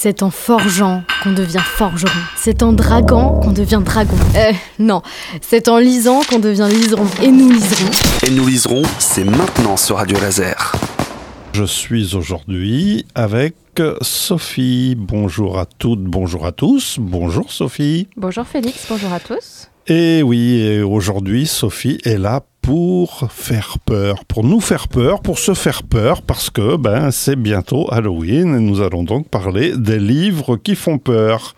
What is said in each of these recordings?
C'est en forgeant qu'on devient forgeron. C'est en draguant qu'on devient dragon. Euh, non, c'est en lisant qu'on devient liseron. Et nous liserons. Et nous liserons, c'est maintenant sur Radio Laser. Je suis aujourd'hui avec Sophie. Bonjour à toutes, bonjour à tous. Bonjour Sophie. Bonjour Félix, bonjour à tous. Et oui, aujourd'hui Sophie est là pour faire peur, pour nous faire peur, pour se faire peur, parce que ben c'est bientôt Halloween et nous allons donc parler des livres qui font peur.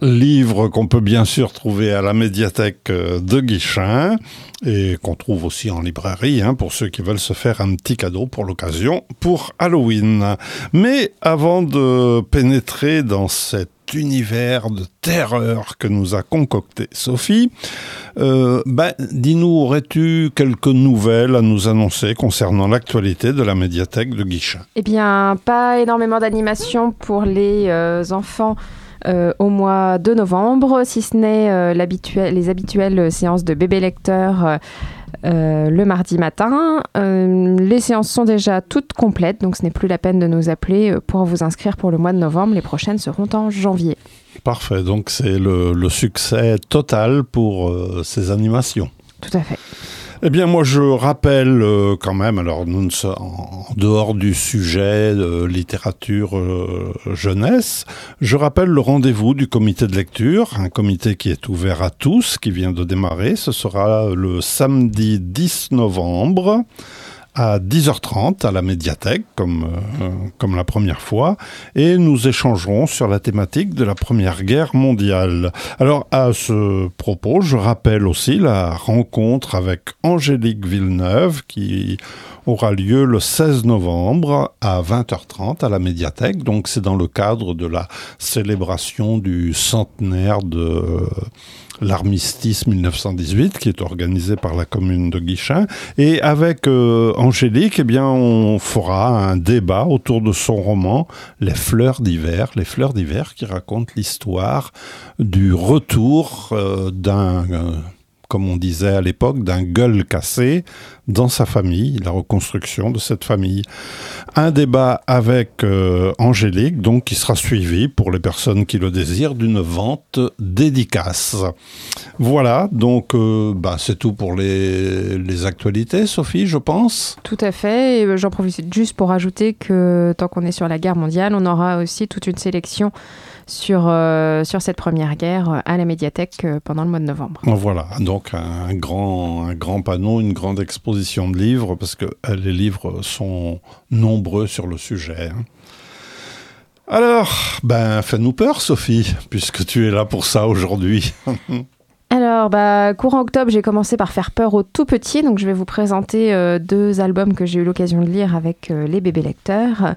Livres qu'on peut bien sûr trouver à la médiathèque euh, de Guichin et qu'on trouve aussi en librairie hein, pour ceux qui veulent se faire un petit cadeau pour l'occasion pour Halloween. Mais avant de pénétrer dans cette univers de terreur que nous a concocté Sophie. Euh, ben, dis-nous, aurais-tu quelques nouvelles à nous annoncer concernant l'actualité de la médiathèque de Guichin Eh bien, pas énormément d'animation pour les euh, enfants. Euh, au mois de novembre, si ce n'est les habituelles séances de bébé lecteur euh, le mardi matin. Euh, les séances sont déjà toutes complètes, donc ce n'est plus la peine de nous appeler euh, pour vous inscrire pour le mois de novembre. Les prochaines seront en janvier. Parfait, donc c'est le, succès total pour ces animations. Tout à fait. Eh bien, moi, je rappelle euh, quand même, alors nous en dehors du sujet de littérature euh, jeunesse, je rappelle le rendez-vous du comité de lecture, un comité qui est ouvert à tous, qui vient de démarrer. Ce sera le samedi 10 novembre à 10h30 à la médiathèque, comme, euh, comme la première fois, et nous échangerons sur la thématique de la Première Guerre mondiale. Alors, à ce propos, je rappelle aussi la rencontre avec Angélique Villeneuve, qui aura lieu le 16 novembre à 20h30 à la médiathèque. Donc, c'est dans le cadre de la célébration du centenaire de l'armistice 1918 qui est organisé par la commune de Guichin. Et avec euh, Angélique eh bien on fera un débat autour de son roman Les fleurs d'hiver. Les fleurs d'hiver qui raconte l'histoire du retour euh, d'un euh, comme on disait à l'époque, d'un gueule cassé dans sa famille, la reconstruction de cette famille. Un débat avec euh, Angélique, donc qui sera suivi, pour les personnes qui le désirent, d'une vente dédicace. Voilà, donc euh, bah, c'est tout pour les, les, actualités, Sophie, je pense. Tout à fait, et euh, j'en profite juste pour ajouter que tant qu'on est sur la guerre mondiale, on aura aussi toute une sélection sur, euh, sur cette première guerre euh, à la médiathèque euh, pendant le mois de novembre. Voilà, donc un grand, un grand panneau, une grande exposition de livres, parce que les livres sont nombreux sur le sujet. Hein. Alors, ben, fais-nous peur, Sophie, puisque tu es là pour ça aujourd'hui. Alors, bah, courant octobre, j'ai commencé par faire peur aux tout petits. Donc, je vais vous présenter euh, deux albums que j'ai eu l'occasion de lire avec euh, les bébés lecteurs.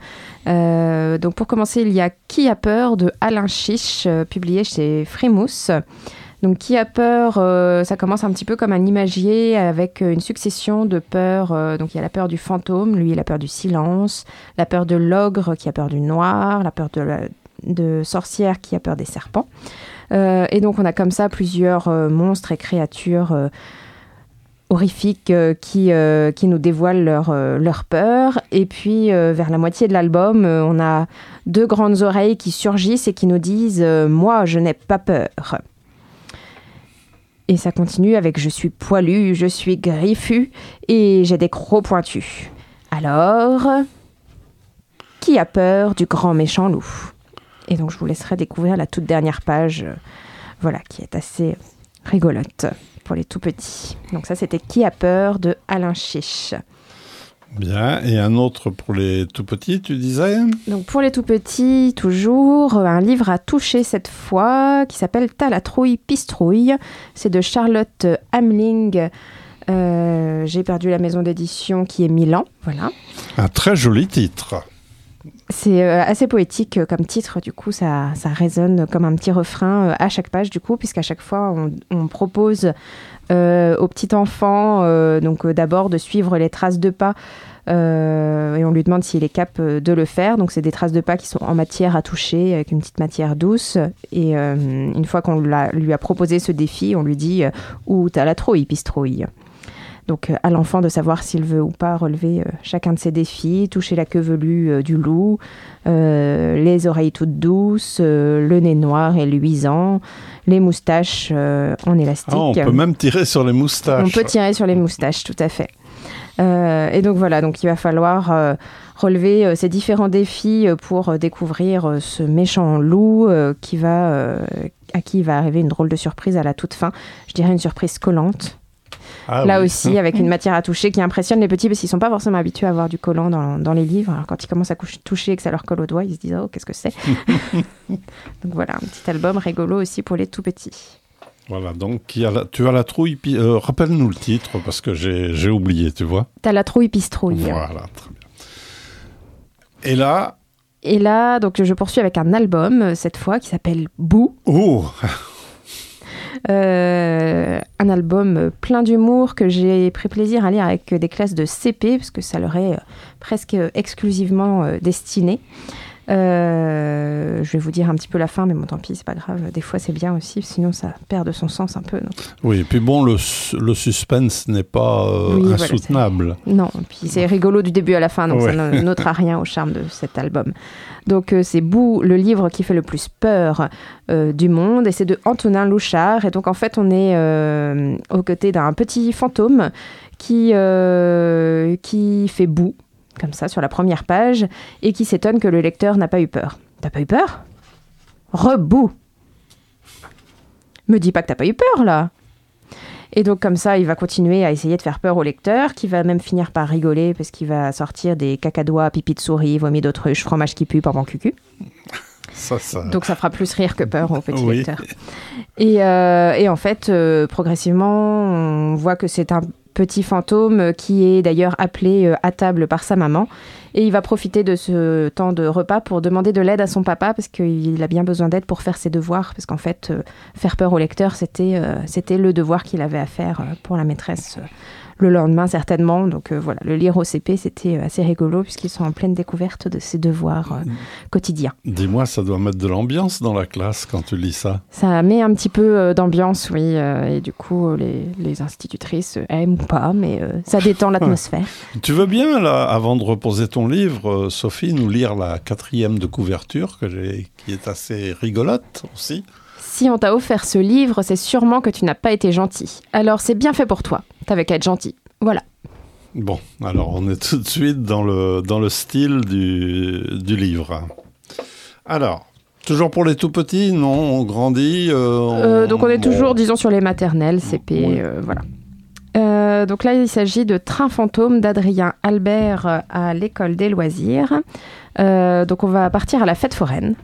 Euh, donc, pour commencer, il y a Qui a peur de Alain Chiche, publié chez Frimousse. Donc, Qui a peur, ça commence un petit peu comme un imagier avec une succession de peurs. donc, il y a la peur du fantôme, lui, il a peur du silence, la peur de l'ogre qui a peur du noir, la peur de, la, de sorcière qui a peur des serpents. Euh, et donc on a comme ça plusieurs euh, monstres et créatures euh, horrifiques qui, nous dévoilent leur, leur peur. Et puis, vers la moitié de l'album, on a deux grandes oreilles qui surgissent et qui nous disent Moi, je n'ai pas peur. Et ça continue avec Je suis poilu, je suis griffu et j'ai des crocs pointus. Alors, qui a peur du grand méchant loup? Et donc je vous laisserai découvrir la toute dernière page, euh, voilà, qui est assez rigolote pour les tout petits. Donc ça, c'était Qui a peur de Alain Chiche. Bien, et un autre pour les tout petits, tu disais? Donc pour les tout petits, toujours, un livre à toucher cette fois qui s'appelle Talatrouille Pistrouille. C'est de Charlotte Hamling. Euh, j'ai perdu la maison d'édition qui est Milan, voilà. Un très joli titre. C'est euh, assez poétique euh, comme titre, du coup, ça, ça résonne comme un petit refrain euh, à chaque page, du coup, puisqu'à chaque fois, on, propose au petit enfant, donc d'abord de suivre les traces de pas, et on lui demande s'il est capable de le faire. Donc, c'est des traces de pas qui sont en matière à toucher, avec une petite matière douce. Et une fois qu'on lui a proposé ce défi, on lui dit Où t'as la trouille, pistrouille? Donc à l'enfant de savoir s'il veut ou pas relever chacun de ses défis, toucher la queue velue du loup, les oreilles toutes douces, le nez noir et luisant, les moustaches en élastique. Ah, on peut même tirer sur les moustaches. On peut tirer sur les moustaches, tout à fait. et donc voilà, donc il va falloir relever euh, ces différents défis euh, pour euh, découvrir ce méchant loup qui va, à qui va arriver une drôle de surprise à la toute fin. Je dirais une surprise collante. Ah Là aussi, avec une matière à toucher qui impressionne les petits parce qu'ils sont pas forcément habitués à avoir du collant dans, dans les livres. Alors, quand ils commencent à toucher et que ça leur colle au doigt, ils se disent Oh, qu'est-ce que c'est Donc voilà, un petit album rigolo aussi pour les tout petits. Voilà, donc tu as la trouille. Rappelle-nous le titre parce que j'ai oublié, tu vois. Tu as la trouille pistrouille. Voilà, très bien. Et là Et là, donc je poursuis avec un album, euh, cette fois, qui s'appelle Boo. Oh euh, un album plein d'humour que j'ai pris plaisir à lire avec des classes de CP, parce que ça leur est euh, presque exclusivement destiné. Euh, je vais vous dire un petit peu la fin, mais bon, tant pis, c'est pas grave. Des fois, c'est bien aussi, sinon ça perd de son sens un peu. Oui, et puis bon, le, le suspense n'est pas euh, insoutenable. non, puis c'est rigolo du début à la fin, donc ça n'ôtera rien au charme de cet album. Donc euh, c'est Bou, le livre qui fait le plus peur du monde, et c'est de Antonin Louchard. Et donc en fait, on est aux côtés d'un petit fantôme qui, qui fait boue comme ça, sur la première page, et qui s'étonne que le lecteur n'a pas eu peur. T'as pas eu peur? Rebou Me dis pas que t'as pas eu peur, là et donc comme ça, il va continuer à essayer de faire peur au lecteur, qui va même finir par rigoler parce qu'il va sortir des cacadois, pipi de souris, vomi d'autruche, fromage qui pue, pendant cucu. Ça, ça... Donc ça fera plus rire que peur au petit lecteur. Et, euh, et, en fait, euh, progressivement, on voit que c'est un petit fantôme qui est d'ailleurs appelé euh, à table par sa maman. Et il va profiter de ce temps de repas pour demander de l'aide à son papa parce qu'il a bien besoin d'aide pour faire ses devoirs. Parce qu'en fait, euh, faire peur au lecteur, c'était euh, c'était le devoir qu'il avait à faire pour la maîtresse le lendemain certainement. Donc euh, voilà, le lire au CP, c'était euh, assez rigolo puisqu'ils sont en pleine découverte de ces devoirs euh, quotidiens. Dis-moi, ça doit mettre de l'ambiance dans la classe quand tu lis ça Ça met un petit peu d'ambiance, oui. et du coup, les, les, institutrices aiment ou pas, mais ça détend l'atmosphère. tu veux bien, là, avant de reposer ton livre, Sophie, nous lire la quatrième de couverture que qui est assez rigolote aussi? Si on t'a offert ce livre, c'est sûrement que tu n'as pas été gentil. Alors c'est bien fait pour toi. T'avais qu'à être gentil. Voilà. Bon, alors on est tout de suite dans le, dans le style du, du livre. Alors, toujours pour les tout petits, non On grandit euh, euh, Donc on est toujours, disons, sur les maternelles, CP, euh, voilà. donc là, il s'agit de Train fantôme d'Adrien Albert à l'école des loisirs. donc on va partir à la fête foraine.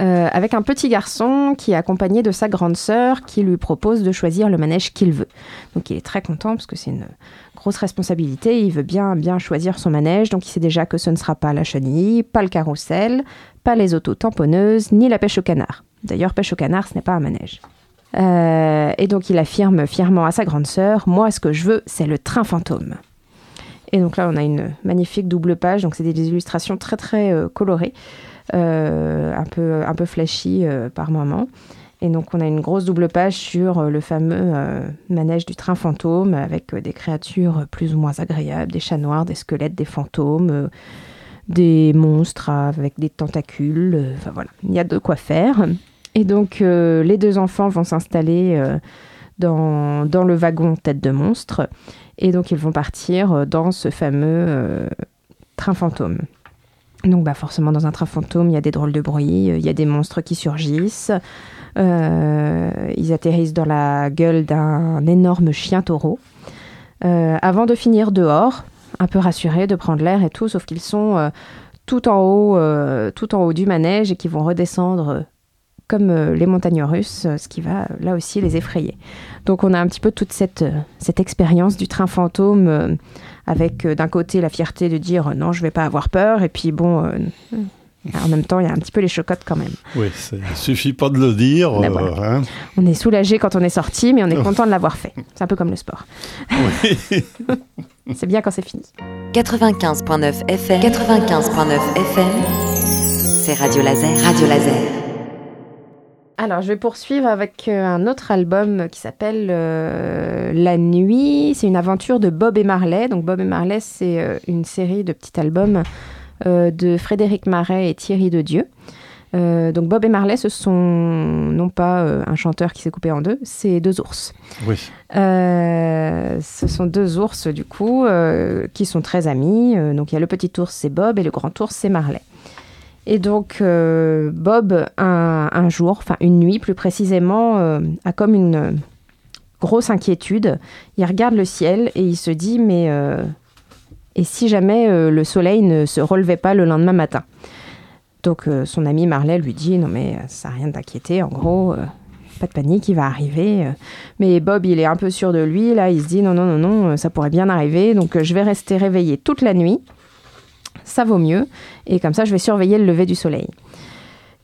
Euh, avec un petit garçon qui est accompagné de sa grande sœur qui lui propose de choisir le manège qu'il veut. Donc il est très content parce que c'est une grosse responsabilité, il veut bien bien choisir son manège, donc il sait déjà que ce ne sera pas la chenille, pas le carrousel, pas les autos tamponneuses, ni la pêche au canard. D'ailleurs, pêche au canard, ce n'est pas un manège. Euh, et donc il affirme fièrement à sa grande sœur, moi ce que je veux, c'est le train fantôme. Et donc là, on a une magnifique double page, donc c'est des illustrations très très euh, colorées. Euh, un, peu, un peu flashy euh, par moment. Et donc on a une grosse double page sur euh, le fameux manège du train fantôme avec des créatures plus ou moins agréables, des chats noirs, des squelettes, des fantômes, des monstres avec des tentacules. Enfin voilà, il y a de quoi faire. Et donc les deux enfants vont s'installer dans, dans, le wagon tête de monstre. Et donc ils vont partir dans ce fameux train fantôme. Donc bah forcément dans un train fantôme, il y a des drôles de bruit, il y a des monstres qui surgissent. Euh, ils atterrissent dans la gueule d'un énorme chien taureau. Euh, avant de finir dehors, un peu rassurés de prendre l'air et tout, sauf qu'ils sont euh, tout en haut, tout en haut du manège et qui vont redescendre comme les montagnes russes, ce qui va là aussi les effrayer. Donc on a un petit peu toute cette, cette expérience du train fantôme avec euh, d'un côté la fierté de dire euh, non, je vais pas avoir peur, et puis bon, euh, en même temps, il y a un petit peu les chocottes quand même. Oui, il suffit pas de le dire. Ben hein. On est soulagé quand on est sorti, mais on est content de l'avoir fait. C'est un peu comme le sport. Oui. c'est bien quand c'est fini. 95.9 FM. 95.9 FM. C'est Radio Laser. Radio Laser. Alors, je vais poursuivre avec euh, un autre album qui s'appelle euh, La Nuit. C'est une aventure de Bob et Marley. Donc, Bob et Marley, c'est euh, une série de petits albums euh, de Frédéric Marais et Thierry de Dieu. Donc, Bob et Marley, ce sont non pas un chanteur qui s'est coupé en deux, c'est deux ours. Oui. Ce sont deux ours, du coup, qui sont très amis. Donc, il y a le petit ours, c'est Bob, et le grand ours, c'est Marley. Et donc, euh, Bob, un, jour, enfin une nuit plus précisément, euh, a comme une euh, grosse inquiétude. Il regarde le ciel et il se dit, mais et si jamais le soleil ne se relevait pas le lendemain matin? Donc, son ami Marley lui dit, non mais ça n'a rien d'inquiéter, en gros, pas de panique, il va arriver. Mais Bob, il est un peu sûr de lui, là, il se dit, non, non, non, non, ça pourrait bien arriver, donc je vais rester réveillé toute la nuit. Ça vaut mieux. Et comme ça, je vais surveiller le lever du soleil.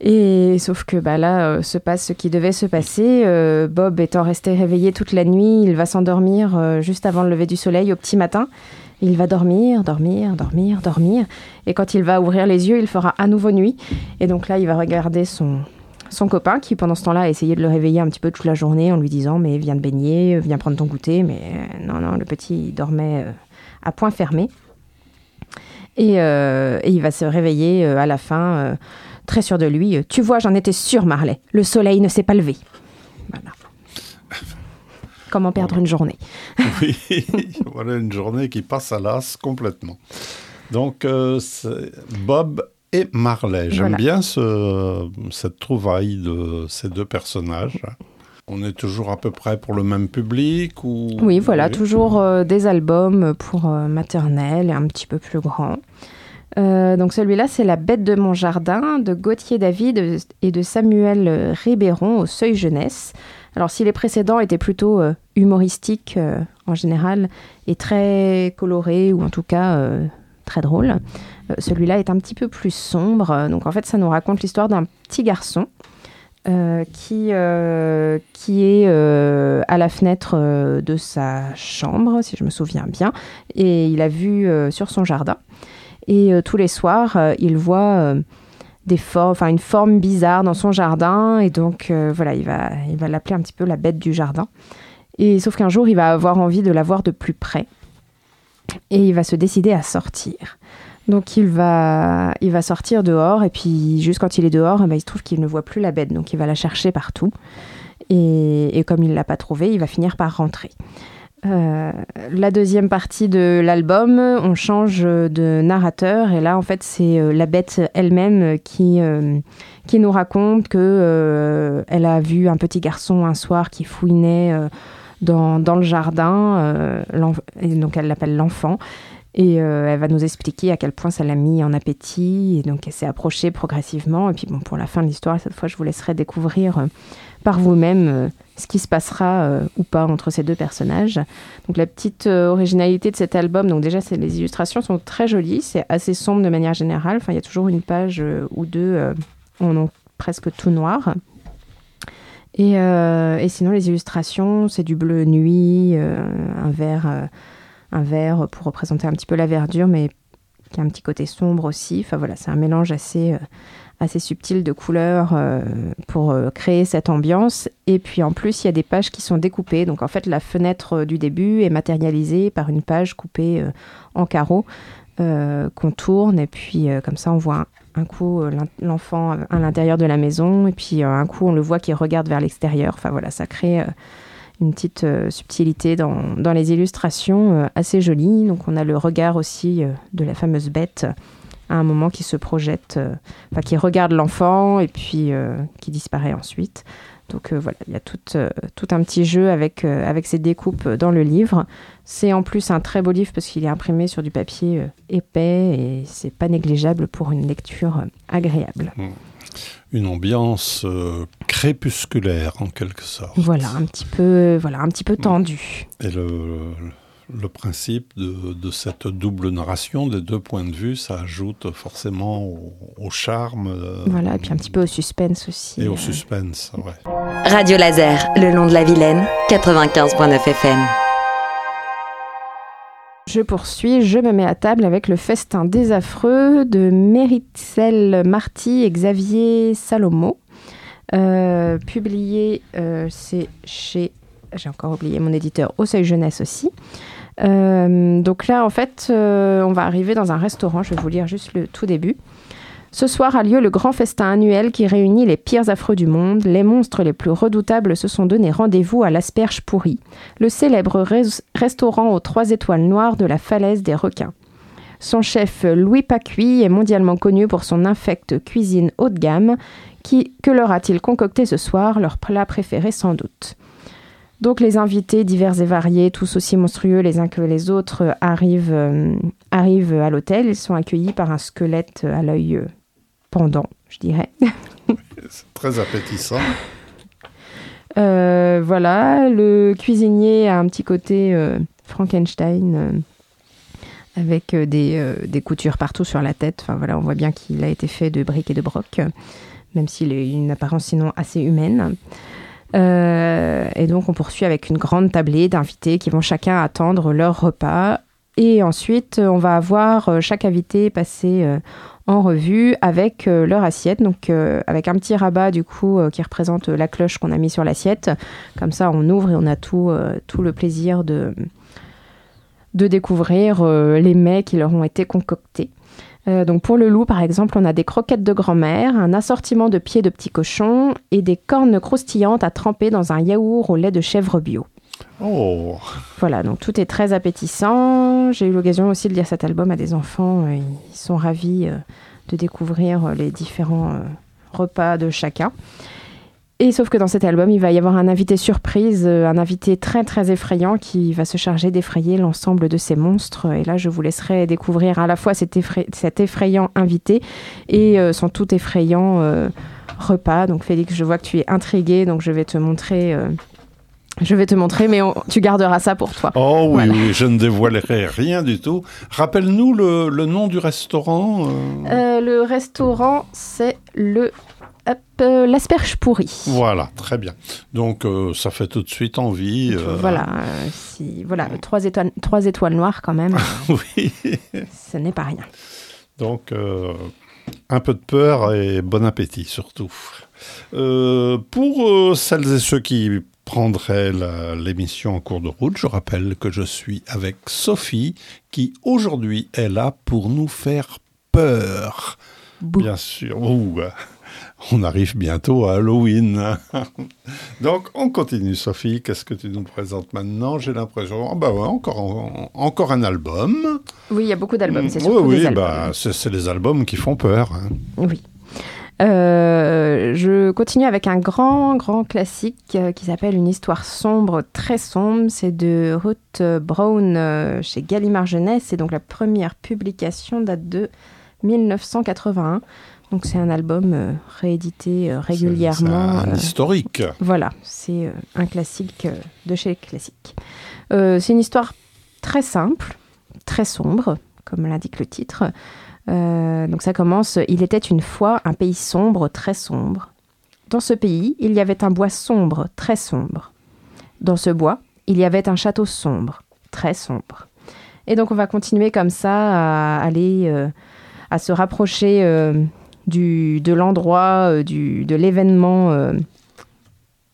Et sauf que bah, là euh, se passe ce qui devait se passer. Euh, Bob étant resté réveillé toute la nuit, il va s'endormir euh, juste avant le lever du soleil au petit matin. Il va dormir, dormir, dormir, dormir. Et quand il va ouvrir les yeux, il fera à nouveau nuit. Et donc là, il va regarder son, son copain qui, pendant ce temps-là, a essayé de le réveiller un petit peu toute la journée en lui disant Mais viens te baigner, viens prendre ton goûter. Mais non, non, le petit il dormait à point fermé. Et, euh, et il va se réveiller euh, à la fin, euh, très sûr de lui. Tu vois, j'en étais sûr, Marley. Le soleil ne s'est pas levé. Voilà. Comment perdre une journée Oui, voilà une journée qui passe à l'as complètement. Donc, euh, Bob et Marley. J'aime Voilà. bien ce- cette trouvaille de ces deux personnages. On est toujours à peu près pour le même public ou... Oui, voilà, toujours euh, des albums pour euh, maternelle et un petit peu plus grand. Euh, donc celui-là, c'est La bête de mon jardin de Gauthier David et de Samuel Ribéron au Seuil Jeunesse. Alors si les précédents étaient plutôt humoristiques en général et très colorés ou en tout cas très drôles, celui-là est un petit peu plus sombre. Donc en fait, ça nous raconte l'histoire d'un petit garçon euh, qui, euh, qui est euh, à la fenêtre de sa chambre, si je me souviens bien, et il a vu sur son jardin. Et tous les soirs, il voit des une forme bizarre dans son jardin, et donc voilà, il va, il va l'appeler un petit peu la bête du jardin. Et sauf qu'un jour, il va avoir envie de la voir de plus près, et il va se décider à sortir. Donc il va, il va sortir dehors et puis juste quand il est dehors, eh ben, il se trouve qu'il ne voit plus la bête, donc il va la chercher partout. Et, et comme il l'a pas trouvée, il va finir par rentrer. Euh, la deuxième partie de l'album, on change de narrateur et là en fait c'est euh, la bête elle-même qui, euh, qui nous raconte que elle a vu un petit garçon un soir qui fouinait dans, dans le jardin, et donc elle l'appelle l'enfant. Et euh, elle va nous expliquer à quel point ça l'a mis en appétit. Et donc, elle s'est approchée progressivement. Et puis, bon, pour la fin de l'histoire, cette fois, je vous laisserai découvrir euh, par vous-même euh, ce qui se passera ou pas entre ces deux personnages. Donc, la petite originalité de cet album, donc déjà, c'est les illustrations sont très jolies. C'est assez sombre de manière générale. Enfin, il y a toujours une page ou deux en ont presque tout noir. Et, sinon, les illustrations, c'est du bleu nuit, un vert. Un vert pour représenter un petit peu la verdure, mais qui a un petit côté sombre aussi. Enfin voilà, c'est un mélange assez, euh, assez subtil de couleurs euh, pour euh, créer cette ambiance. Et puis en plus, il y a des pages qui sont découpées. Donc en fait, la fenêtre du début est matérialisée par une page coupée en carreaux qu'on tourne. Et puis comme ça, on voit un, coup l'enfant à l'intérieur de la maison. Et puis un coup, on le voit qui regarde vers l'extérieur. Enfin voilà, ça crée... une petite euh, subtilité dans, dans les illustrations euh, assez jolies. Donc on a le regard aussi euh, de la fameuse bête à un moment qui se projette, enfin qui regarde l'enfant et puis qui disparaît ensuite. Donc voilà, il y a tout, tout un petit jeu avec, avec ces découpes dans le livre. C'est en plus un très beau livre parce qu'il est imprimé sur du papier épais et c'est pas négligeable pour une lecture agréable. Une ambiance euh, crépusculaire, en quelque sorte. Voilà, un petit peu, voilà, un petit peu tendu. Et le, le principe de, de cette double narration des deux points de vue, ça ajoute forcément au, au charme euh, Voilà, et puis un petit peu au suspense aussi. et au euh. suspense. ouais. Radio Laser, le long de la Vilaine, 95.9 FM. Je poursuis, je me mets à table avec le festin des affreux de Méritzel Marty et Xavier Salomo. Euh, publié, euh, c'est chez, j'ai encore oublié mon éditeur, Au Seuil Jeunesse aussi. Euh, donc là, en fait, on va arriver dans un restaurant. Je vais vous lire juste le tout début. Ce soir a lieu le grand festin annuel qui réunit les pires affreux du monde. Les monstres les plus redoutables se sont donné rendez-vous à l'asperge pourrie, le célèbre res- restaurant aux trois étoiles noires de la falaise des requins. Son chef Louis Pacuy est mondialement connu pour son infecte cuisine haut de gamme. Qui, que leur a-t-il concocté ce soir? Leur plat préféré sans doute. Donc les invités divers et variés, tous aussi monstrueux les uns que les autres, arrivent, euh, arrivent à l'hôtel. Ils sont accueillis par un squelette à l'œil euh, pendant, je dirais. C'est très appétissant. Euh, voilà, le cuisinier a un petit côté euh, Frankenstein euh, avec des, des coutures partout sur la tête. Enfin voilà, on voit bien qu'il a été fait de briques et de broc, même s'il a une apparence sinon assez humaine. Et donc on poursuit avec une grande tablée d'invités qui vont chacun attendre leur repas. Et ensuite, on va avoir chaque invité passer en revue avec euh, leur assiette, donc euh, avec un petit rabat du coup euh, qui représente la cloche qu'on a mis sur l'assiette. Comme ça, on ouvre et on a tout, tout le plaisir de, découvrir les mets qui leur ont été concoctés. Donc pour le loup, par exemple, on a des croquettes de grand-mère, un assortiment de pieds de petits cochons et des cornes croustillantes à tremper dans un yaourt au lait de chèvre bio. Oh, Voilà, donc tout est très appétissant. J'ai eu l'occasion aussi de lire cet album à des enfants. Ils sont ravis euh, de découvrir euh, les différents euh, repas de chacun. Et sauf que dans cet album, il va y avoir un invité surprise, un invité très très effrayant qui va se charger d'effrayer l'ensemble de ces monstres. Et là, je vous laisserai découvrir à la fois cet, effray- cet effrayant invité et son tout effrayant repas. Donc Félix, je vois que tu es intrigué, donc je vais te montrer. Je vais te montrer, mais on- tu garderas ça pour toi. oh oui, Voilà. oui, je ne dévoilerai rien du tout. Rappelle-nous le, le nom du restaurant. euh, Euh, le restaurant, c'est le euh, l'asperge pourrie. Voilà, très bien. Donc ça fait tout de suite envie. Voilà, si, voilà, trois étoiles, trois étoiles noires quand même, oui. ce n'est pas rien. Donc un peu de peur et bon appétit surtout. Euh, pour euh, celles et ceux qui prendraient la- l'émission en cours de route, je rappelle que je suis avec Sophie qui aujourd'hui est là pour nous faire peur. Bouh. Bien sûr. Ouh, on arrive bientôt à Halloween. Donc, on continue, Sophie. Qu'est-ce que tu nous présentes maintenant? J'ai l'impression. Ah bah ouais, encore, en- encore un album. Oui, il y a beaucoup d'albums, c'est oui, surtout oui, albums. bah, c'est c'est les albums qui font peur. hein. Oui. Euh, je continue avec un grand, grand classique euh, qui s'appelle Une histoire sombre, très sombre. C'est de Ruth Brown euh, chez Gallimard Jeunesse. Et donc la première publication date de 1981. Donc c'est un album euh, réédité euh, régulièrement. C'est un euh, historique. voilà, c'est un classique de chez les classiques. C'est une histoire très simple, très sombre, comme l'indique le titre. Euh, donc ça commence Il était une fois un pays sombre, très sombre. Dans ce pays, il y avait un bois sombre, très sombre. Dans ce bois, il y avait un château sombre, très sombre. Et donc on va continuer comme ça à aller, euh, à se rapprocher euh, du, de l'endroit, du, de l'événement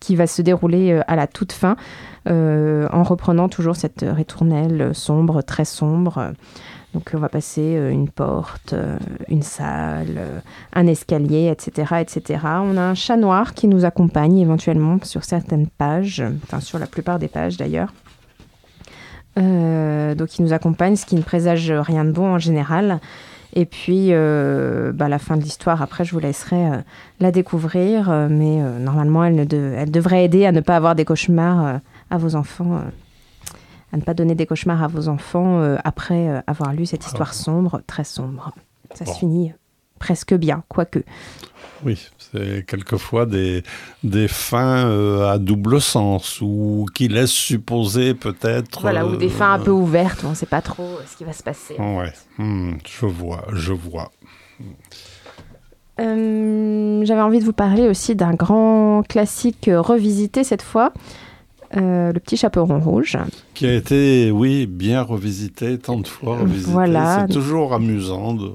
qui va se dérouler à la toute fin, en reprenant toujours cette ritournelle sombre, très sombre. Donc on va passer euh, une porte, euh, une salle, euh, un escalier, etc., etc. On a un chat noir qui nous accompagne éventuellement sur certaines pages, enfin sur la plupart des pages d'ailleurs. Donc il nous accompagne, ce qui ne présage rien de bon en général. Et puis, bah, la fin de l'histoire, après, je vous laisserai la découvrir. mais normalement, elle, devrait aider à ne pas avoir des cauchemars à vos enfants, à ne pas donner des cauchemars à vos enfants euh, après euh, avoir lu cette histoire sombre, très sombre. Ça Bon. se finit presque bien, quoique. Oui, c'est quelquefois des, des fins euh, à double sens ou qui laissent supposer peut-être. Voilà, ou des fins un peu ouvertes, on ne sait pas trop ce qui va se passer. Ouais, hmm, je vois, je vois. Euh, J'avais envie de vous parler aussi d'un grand classique revisité cette fois. Euh, Le petit chaperon rouge. Qui a été, oui, bien revisité, tant de fois revisité. Voilà. C'est toujours amusant de,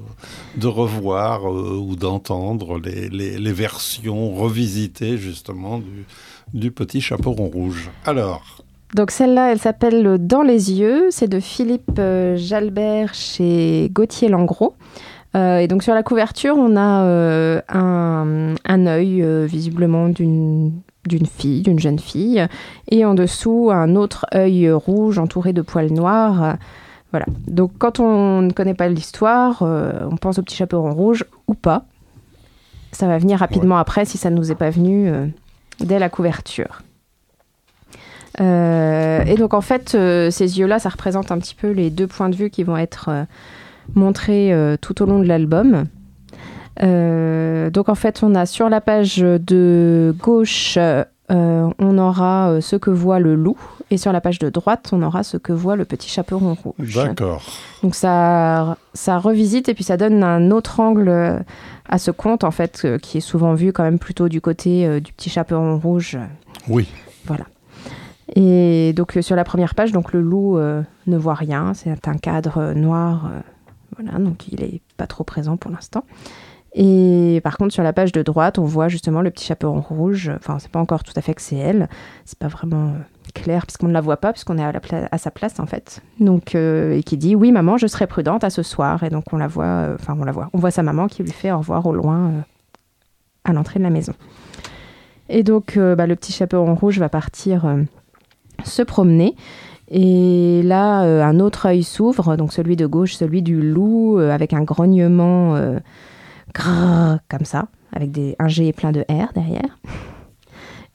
de revoir euh, ou d'entendre les, les, les versions revisitées, justement, du, du petit chaperon rouge. Alors, Donc celle-là, elle s'appelle Dans les yeux. C'est de Philippe euh, Jalbert chez Gauthier Langros. Euh, et donc sur la couverture, on a euh, un, un œil euh, visiblement d'une d'une fille, d'une jeune fille, et en dessous un autre œil rouge entouré de poils noirs. Voilà. Donc quand on ne connaît pas l'histoire, euh, on pense au petit chaperon rouge ou pas. Ça va venir rapidement après si ça ne nous est pas venu euh, dès la couverture. Euh, et donc en fait, ces yeux-là, ça représente un petit peu les deux points de vue qui vont être montrés tout au long de l'album. Euh, donc en fait, on a sur la page de gauche, euh, on aura euh, ce que voit le loup, et sur la page de droite, on aura ce que voit le petit chaperon rouge. d'accord. Donc ça, ça revisite et puis ça donne un autre angle à ce conte en fait, qui est souvent vu quand même plutôt du côté du petit chaperon rouge. Oui, Voilà. Et donc sur la première page, donc le loup euh, ne voit rien, c'est un cadre noir, euh, voilà, donc il est pas trop présent pour l'instant. Et par contre sur la page de droite, on voit justement le petit chaperon rouge. Enfin, c'est pas encore tout à fait que c'est elle, c'est pas vraiment euh, clair puisqu'on ne la voit pas puisqu'on est à, sa place en fait. Donc euh, et qui dit oui maman, je serai prudente à ce soir. Et donc on la voit, euh, enfin on la voit, on voit sa maman qui lui fait au revoir au loin à l'entrée de la maison. Et donc bah, le petit chaperon rouge va partir. se promener. Et là, un autre œil s'ouvre, donc celui de gauche, celui du loup, avec un grognement comme ça, avec des, un G plein de R derrière.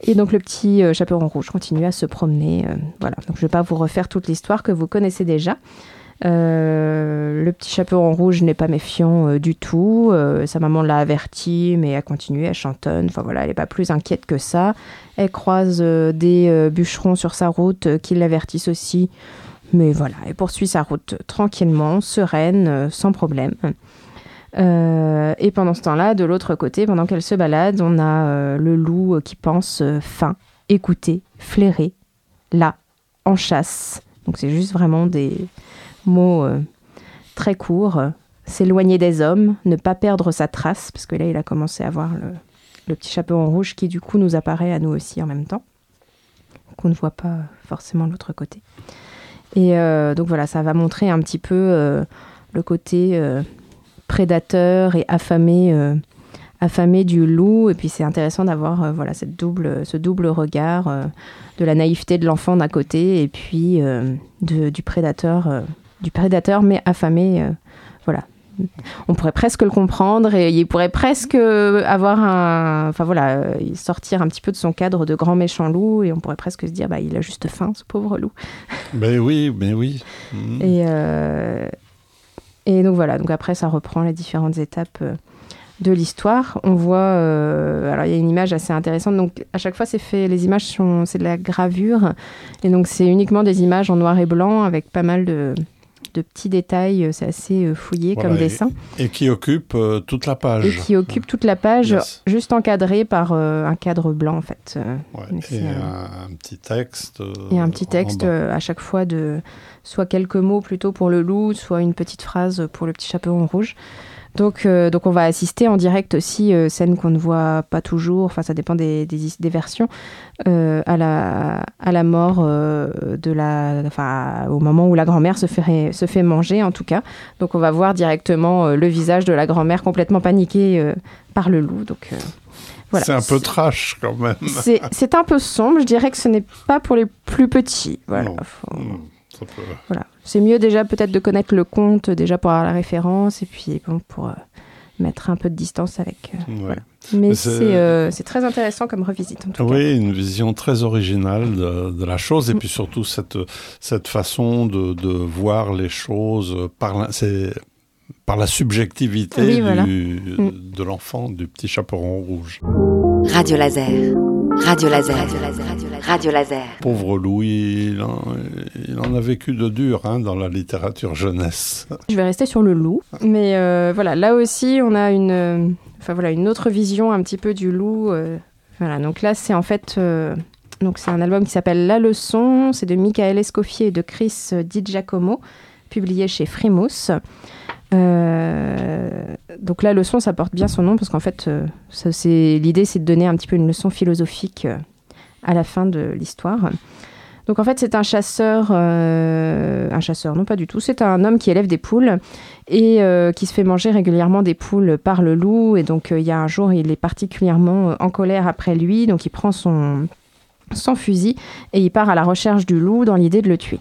Et donc le petit euh, chaperon rouge continue à se promener. euh, voilà, donc je ne vais pas vous refaire toute l'histoire que vous connaissez déjà. Euh, le petit chaperon rouge n'est pas méfiant euh, du tout. Sa maman l'a averti, mais elle continue, elle chantonne. Enfin voilà, elle n'est pas plus inquiète que ça. Elle croise des bûcherons sur sa route qui l'avertissent aussi. Mais voilà, elle poursuit sa route tranquillement, sereine, sans problème. Euh, et pendant ce temps-là, de l'autre côté, pendant qu'elle se balade, on a euh, le loup euh, qui pense euh, fin, écouter, flairer, là, en chasse. Donc c'est juste vraiment des mots très courts. S'éloigner des hommes, ne pas perdre sa trace, parce que là, il a commencé à voir le, le petit chaperon rouge qui, du coup, nous apparaît à nous aussi en même temps, qu'on ne voit pas forcément de l'autre côté. Et donc voilà, ça va montrer un petit peu le côté prédateur et affamé, euh, affamé du loup. Et puis c'est intéressant d'avoir euh, voilà cette double, ce double regard euh, de la naïveté de l'enfant d'un côté et puis de- du prédateur, du prédateur mais affamé. voilà. On pourrait presque le comprendre et il pourrait presque avoir un, enfin voilà, sortir un petit peu de son cadre de grand méchant loup et on pourrait presque se dire bah il a juste faim ce pauvre loup. mais oui, mais oui. Mhm. Et, et donc voilà, donc après ça reprend les différentes étapes euh, de l'histoire. On voit, euh, alors il y a une image assez intéressante. Donc à chaque fois c'est fait, les images sont, c'est de la gravure, et donc c'est uniquement des images en noir et blanc avec pas mal de, de petits détails. C'est assez euh, fouillé Voilà, comme et- dessin Et qui occupe euh, toute la page. et qui occupe toute la page, Yes. juste encadré par euh, un cadre blanc en fait. Euh, Ouais, Et euh, un, un petit texte. euh, Et un petit texte euh, à chaque fois de soit quelques mots plutôt pour le loup, soit une petite phrase pour le petit chaperon rouge. Donc, euh, donc on va assister en direct aussi, euh, scène qu'on ne voit pas toujours, enfin ça dépend des, des, des versions, euh, à, la, à la mort de la... Enfin au moment où la grand-mère se fait, se fait manger en tout cas. Donc on va voir directement le visage de la grand-mère complètement paniquée par le loup. Donc voilà. C'est un peu trash quand même. C'est un peu sombre, je dirais que ce n'est pas pour les plus petits. Voilà. Faut- peut- voilà. C'est mieux déjà peut-être de connaître le conte, déjà pour avoir la référence, et puis bon, pour euh, mettre un peu de distance avec. euh, ouais. voilà. Mais C'est- euh, c'est très intéressant comme revisite en tout cas. Oui, une vision très originale de, de la chose et Mm. puis surtout cette, cette façon de, de voir les choses par la, c'est par la subjectivité Oui, du- voilà. de l'enfant, du petit chaperon rouge. Radio Laser. Radio Laser. Radio Laser. Pauvre Louis, il en, il en a vécu de dur hein, dans la littérature jeunesse. Je vais rester sur le loup, mais euh, voilà, là aussi on a une, euh, enfin voilà, une autre vision un petit peu du loup. euh, voilà, donc là c'est en fait euh, Donc c'est un album qui s'appelle La Leçon, c'est de Michael Escoffier et de Chris Di Giacomo, publié chez Frimousse. Euh, donc la leçon, ça porte bien son nom parce qu'en fait, euh, ça, c'est l'idée, c'est de donner un petit peu une leçon philosophique euh, à la fin de l'histoire. Donc en fait, c'est un chasseur, euh, un chasseur, non pas du tout. C'est un homme qui élève des poules et euh, qui se fait manger régulièrement des poules par le loup. Et donc euh, il y a un jour, il est particulièrement en colère après lui, donc il prend son fusil et il part à la recherche du loup dans l'idée de le tuer.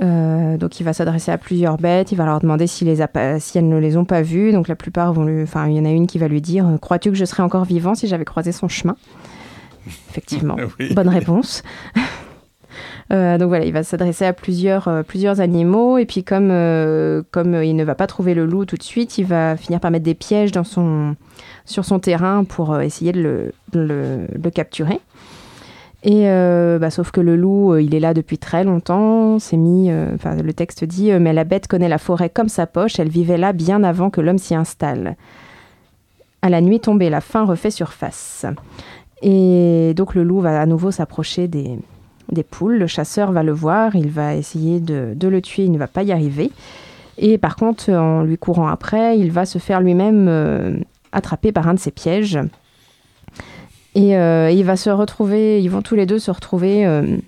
Donc il va s'adresser à plusieurs bêtes, il va leur demander si, les si elles ne les ont pas vues. Donc la plupart vont lui, enfin il y en a une qui va lui dire, crois-tu que je serais encore vivant si j'avais croisé son chemin? Effectivement, Oui. bonne réponse. Euh, donc voilà, il va s'adresser à plusieurs, euh, plusieurs animaux et puis comme, euh, comme il ne va pas trouver le loup tout de suite, il va finir par mettre des pièges dans son, sur son terrain pour essayer de le, de le- de le capturer. Et bah, sauf que le loup, il est là depuis très longtemps. C'est mis, enfin, le texte dit, mais la bête connaît la forêt comme sa poche. Elle vivait là bien avant que l'homme s'y installe. À la nuit tombée, la faim refait surface. Et donc le loup va à nouveau s'approcher des, poules. Le chasseur va le voir, il va essayer de, de le tuer, il ne va pas y arriver. Et par contre, en lui courant après, il va se faire lui-même euh, attraper par un de ses pièges. Et euh, il va se retrouver, ils vont tous les deux se retrouver euh,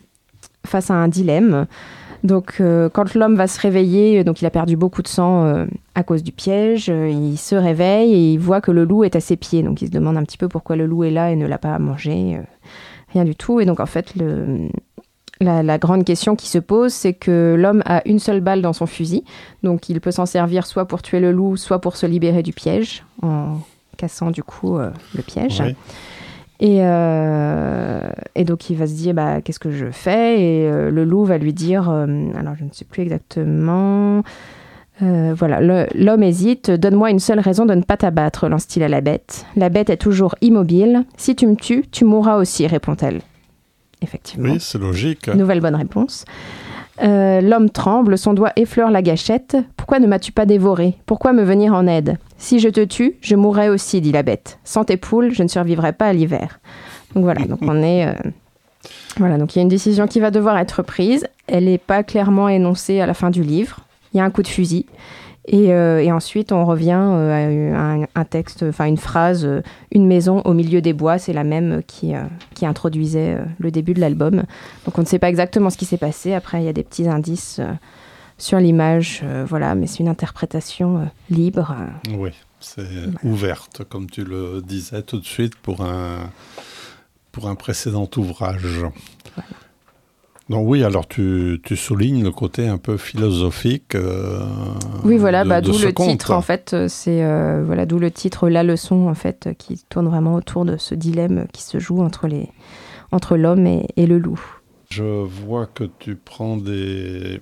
face à un dilemme. Donc, euh, quand l'homme va se réveiller, donc il a perdu beaucoup de sang euh, à cause du piège, euh, il se réveille et il voit que le loup est à ses pieds. Donc, il se demande un petit peu pourquoi le loup est là et ne l'a pas mangé. euh, rien du tout. Et donc, en fait, la, la grande question qui se pose, c'est que l'homme a une seule balle dans son fusil. Donc, il peut s'en servir soit pour tuer le loup, soit pour se libérer du piège, en cassant du coup euh, le piège. Oui. Et, euh, et donc il va se dire bah, qu'est-ce que je fais? Et euh, le loup va lui dire euh, alors je ne sais plus exactement. Euh, voilà, l'homme hésite. Donne-moi une seule raison de ne pas t'abattre, lance-t-il à la bête. La bête est toujours immobile. Si tu me tues, tu mourras aussi, répond-elle. Effectivement. Oui, c'est logique. Nouvelle bonne réponse. Euh, L'homme tremble, son doigt effleure la gâchette. Pourquoi ne m'as-tu pas dévoré? Pourquoi me venir en aide? Si je te tue, je mourrai aussi, dit la bête. Sans tes poules, je ne survivrai pas à l'hiver. Donc voilà, donc on est. euh, Voilà, donc il y a une décision qui va devoir être prise. Elle n'est pas clairement énoncée à la fin du livre. Il y a un coup de fusil. Et, euh, et ensuite, on revient euh, à un, un texte, enfin une phrase, euh, une maison au milieu des bois, c'est la même qui, qui introduisait le début de l'album. Donc on ne sait pas exactement ce qui s'est passé. Après, il y a des petits indices sur l'image, voilà, mais c'est une interprétation libre. Oui, c'est ouverte, comme tu le disais tout de suite, pour un, pour un précédent ouvrage. Donc oui, alors tu, tu soulignes le côté un peu philosophique. euh, Oui, voilà, bah, d'où le titre en fait. euh, C'est euh, voilà, d'où le titre La leçon en fait, qui tourne vraiment autour de ce dilemme qui se joue entre les entre l'homme et, et le loup. Je vois que tu prends des,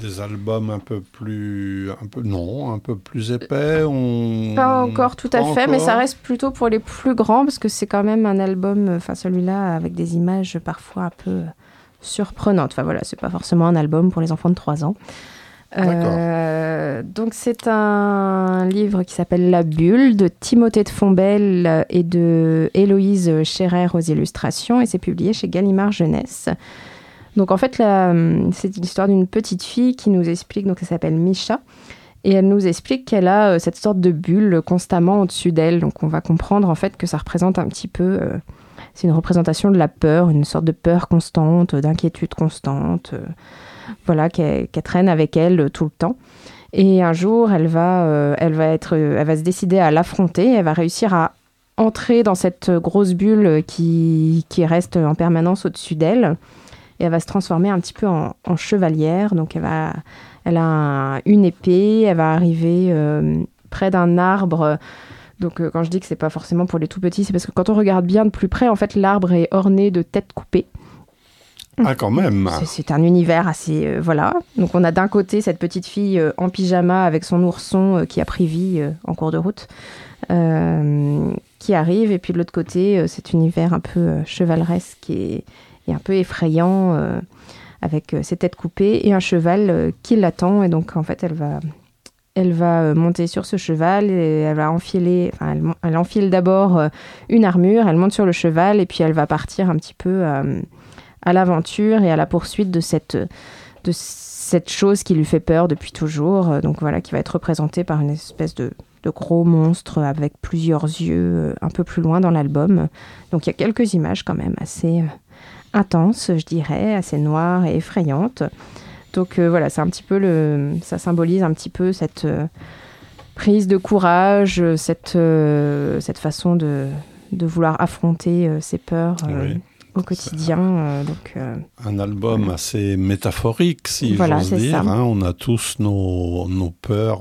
des albums un peu plus, un peu non, un peu plus épais. On... Pas encore tout à fait, mais ça reste plutôt pour les plus grands parce que c'est quand même un album, enfin celui-là avec des images parfois un peu surprenantes. Enfin voilà, c'est pas forcément un album pour les enfants de 3 ans. Euh, donc c'est un livre qui s'appelle La Bulle de Timothée de Fombelle et de Héloïse Scherer aux illustrations et c'est publié chez Gallimard Jeunesse. Donc en fait la- c'est l'histoire d'une petite fille qui nous explique, donc elle s'appelle Misha, et elle nous explique qu'elle a euh, cette sorte de bulle constamment au-dessus d'elle. Donc on va comprendre en fait que ça représente un petit peu, euh, c'est une représentation de la peur, une sorte de peur constante, d'inquiétude constante, euh, voilà, qu'elle traîne avec elle euh, tout le temps. Et un jour, elle va, euh, elle va être, elle va se décider à l'affronter. Elle va réussir à entrer dans cette grosse bulle qui, qui reste en permanence au-dessus d'elle. Et elle va se transformer un petit peu en, chevalière. Donc elle va, elle a un- une épée, elle va arriver près d'un arbre. Donc euh, quand je dis que c'est pas forcément pour les tout petits, c'est parce que quand on regarde bien de plus près, en fait, l'arbre est orné de têtes coupées. Ah, quand même. C'est- un univers assez. euh, voilà. Donc, on a d'un côté cette petite fille euh, en pyjama avec son ourson qui a pris vie en cours de route, qui arrive. Et puis, de l'autre côté, cet univers un peu chevaleresque et, et un peu effrayant, avec ses têtes coupées et un cheval qui l'attend. Et donc, en fait, elle va. Elle va euh, monter sur ce cheval et elle va enfiler, enfin, elle, enfile d'abord euh, une armure, elle monte sur le cheval et puis elle va partir un petit peu euh, à l'aventure et à la poursuite de cette, de cette chose qui lui fait peur depuis toujours. Donc voilà, qui va être représentée par une espèce de, de gros monstre avec plusieurs yeux un peu plus loin dans l'album. Donc il y a quelques images quand même assez intenses, je dirais, assez noires et effrayantes. Donc euh, voilà, c'est un petit peu le, ça symbolise un petit peu cette euh, prise de courage, euh, cette, euh, cette façon de, de vouloir affronter ses peurs Oui. au quotidien. donc Un album assez métaphorique, si Voilà, j'ose dire. hein. On a tous nos, nos peurs,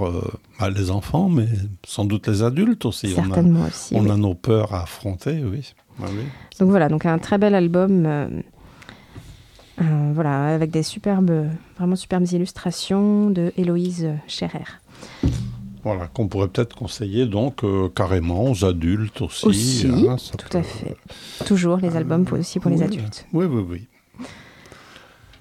bah, les enfants, mais sans doute les adultes aussi. On a, certainement aussi. on oui. a nos peurs à affronter, oui. Ah oui. Donc voilà, donc un très bel album. Euh, euh, voilà, avec des superbes, vraiment superbes illustrations de Héloïse Scherer. Voilà, qu'on pourrait peut-être conseiller donc euh, carrément aux adultes aussi. Aussi, hein, tout peut- à fait. Toujours les albums pour- aussi pour les adultes. Oui, oui, oui.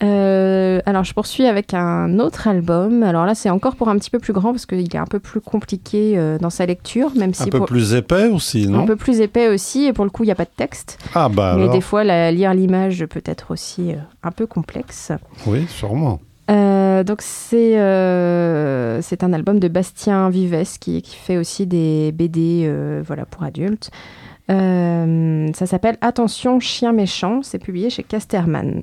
Euh, alors je poursuis avec un autre album. Alors là c'est encore pour un petit peu plus grand parce qu'il est un peu plus compliqué euh, dans sa lecture, même si Un peu pour- plus épais aussi, non? Un peu plus épais aussi et pour le coup il n'y a pas de texte. Ah bah mais alors, des fois la- lire l'image peut être aussi euh, un peu complexe. oui, sûrement. Donc c'est c'est un album de Bastien Vives qui, qui fait aussi des BD voilà pour adultes. Ça s'appelle Attention chien méchant, c'est publié chez Casterman.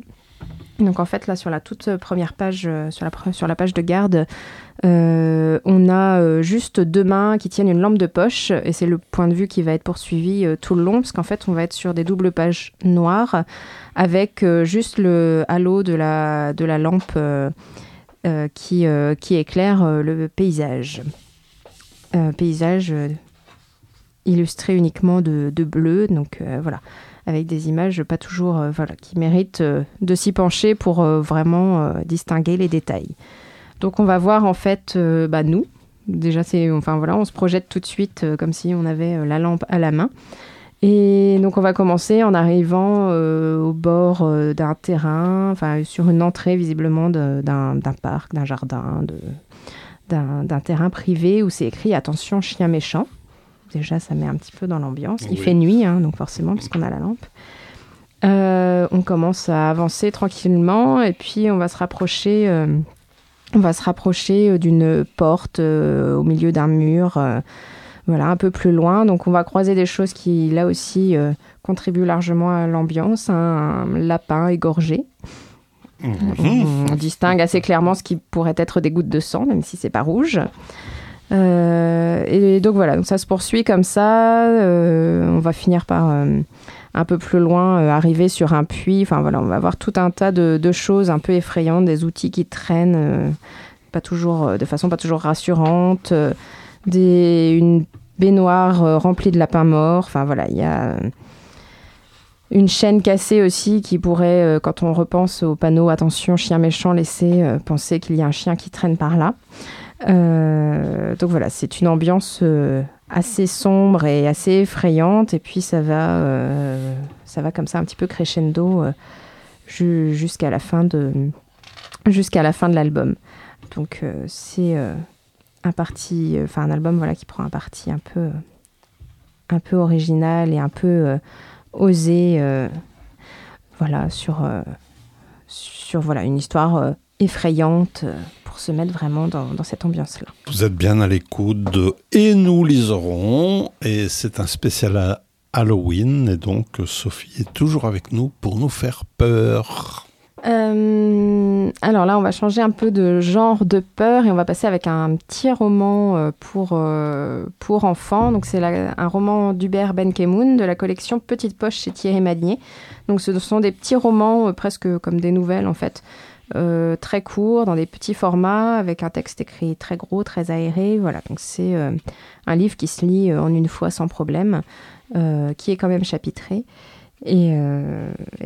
Donc en fait là sur la toute première page, euh, sur la, sur la page de garde, euh, on a euh, juste deux mains qui tiennent une lampe de poche et c'est le point de vue qui va être poursuivi euh, tout le long parce qu'en fait on va être sur des doubles pages noires avec euh, juste le halo de la, de la lampe euh, euh, qui, euh, qui éclaire euh, le paysage. Euh, paysage euh, illustré uniquement de, de bleu, donc euh, voilà, avec des images pas toujours, euh, voilà, qui méritent euh, de s'y pencher pour euh, vraiment distinguer les détails. Donc on va voir en fait, bah, nous, déjà c'est, enfin voilà, on se projette tout de suite comme si on avait la lampe à la main. Et donc on va commencer en arrivant au bord d'un terrain, enfin sur une entrée visiblement d'un parc, d'un jardin, d'un terrain privé où c'est écrit attention chien méchant. Déjà ça met un petit peu dans l'ambiance. Il fait nuit hein, donc forcément puisqu'on a la lampe. Euh, on commence à avancer tranquillement et puis on va se rapprocher. euh, on va se rapprocher euh, d'une porte euh, au milieu d'un mur. voilà, un peu plus loin. Donc on va croiser des choses qui, là aussi, contribuent largement à l'ambiance. Un, lapin égorgé. Mhm. On, on distingue assez clairement ce qui pourrait être des gouttes de sang, même si c'est pas rouge. Euh, et donc voilà, donc ça se poursuit comme ça. Euh, on va finir par euh, un peu plus loin arriver sur un puits. Enfin voilà, on va avoir tout un tas de, choses un peu effrayantes, des outils qui traînent, pas toujours, de façon pas toujours rassurante, des, une baignoire remplie de lapins morts. Enfin voilà, il y a une chaîne cassée aussi qui pourrait, quand on repense au panneau attention chien méchant, laisser penser qu'il y a un chien qui traîne par là. Euh, donc voilà, c'est une ambiance euh, assez sombre et assez effrayante. Et puis ça va, euh, ça va comme ça un petit peu crescendo ju- jusqu'à la fin de jusqu'à la fin de l'album. Donc c'est un parti, enfin un album voilà qui prend un parti un peu un peu original et un peu osé, voilà sur sur voilà une histoire effrayante. euh, pour se mettre vraiment dans, dans cette ambiance-là. Vous êtes bien à l'écoute de Et nous liserons, et c'est un spécial à Halloween, et donc Sophie est toujours avec nous pour nous faire peur. Euh, alors là, on va changer un peu de genre de peur et on va passer avec un petit roman euh, pour, pour enfants. Donc c'est un roman d'Hubert Benkemoun de la collection Petite Poche chez Thierry Magnier. Donc ce sont des petits romans presque comme des nouvelles en fait. Euh, très courts, dans des petits formats, avec un texte écrit très gros, très aéré. Voilà, donc c'est euh, un livre qui se lit euh, en une fois sans problème, qui est quand même chapitré. Et,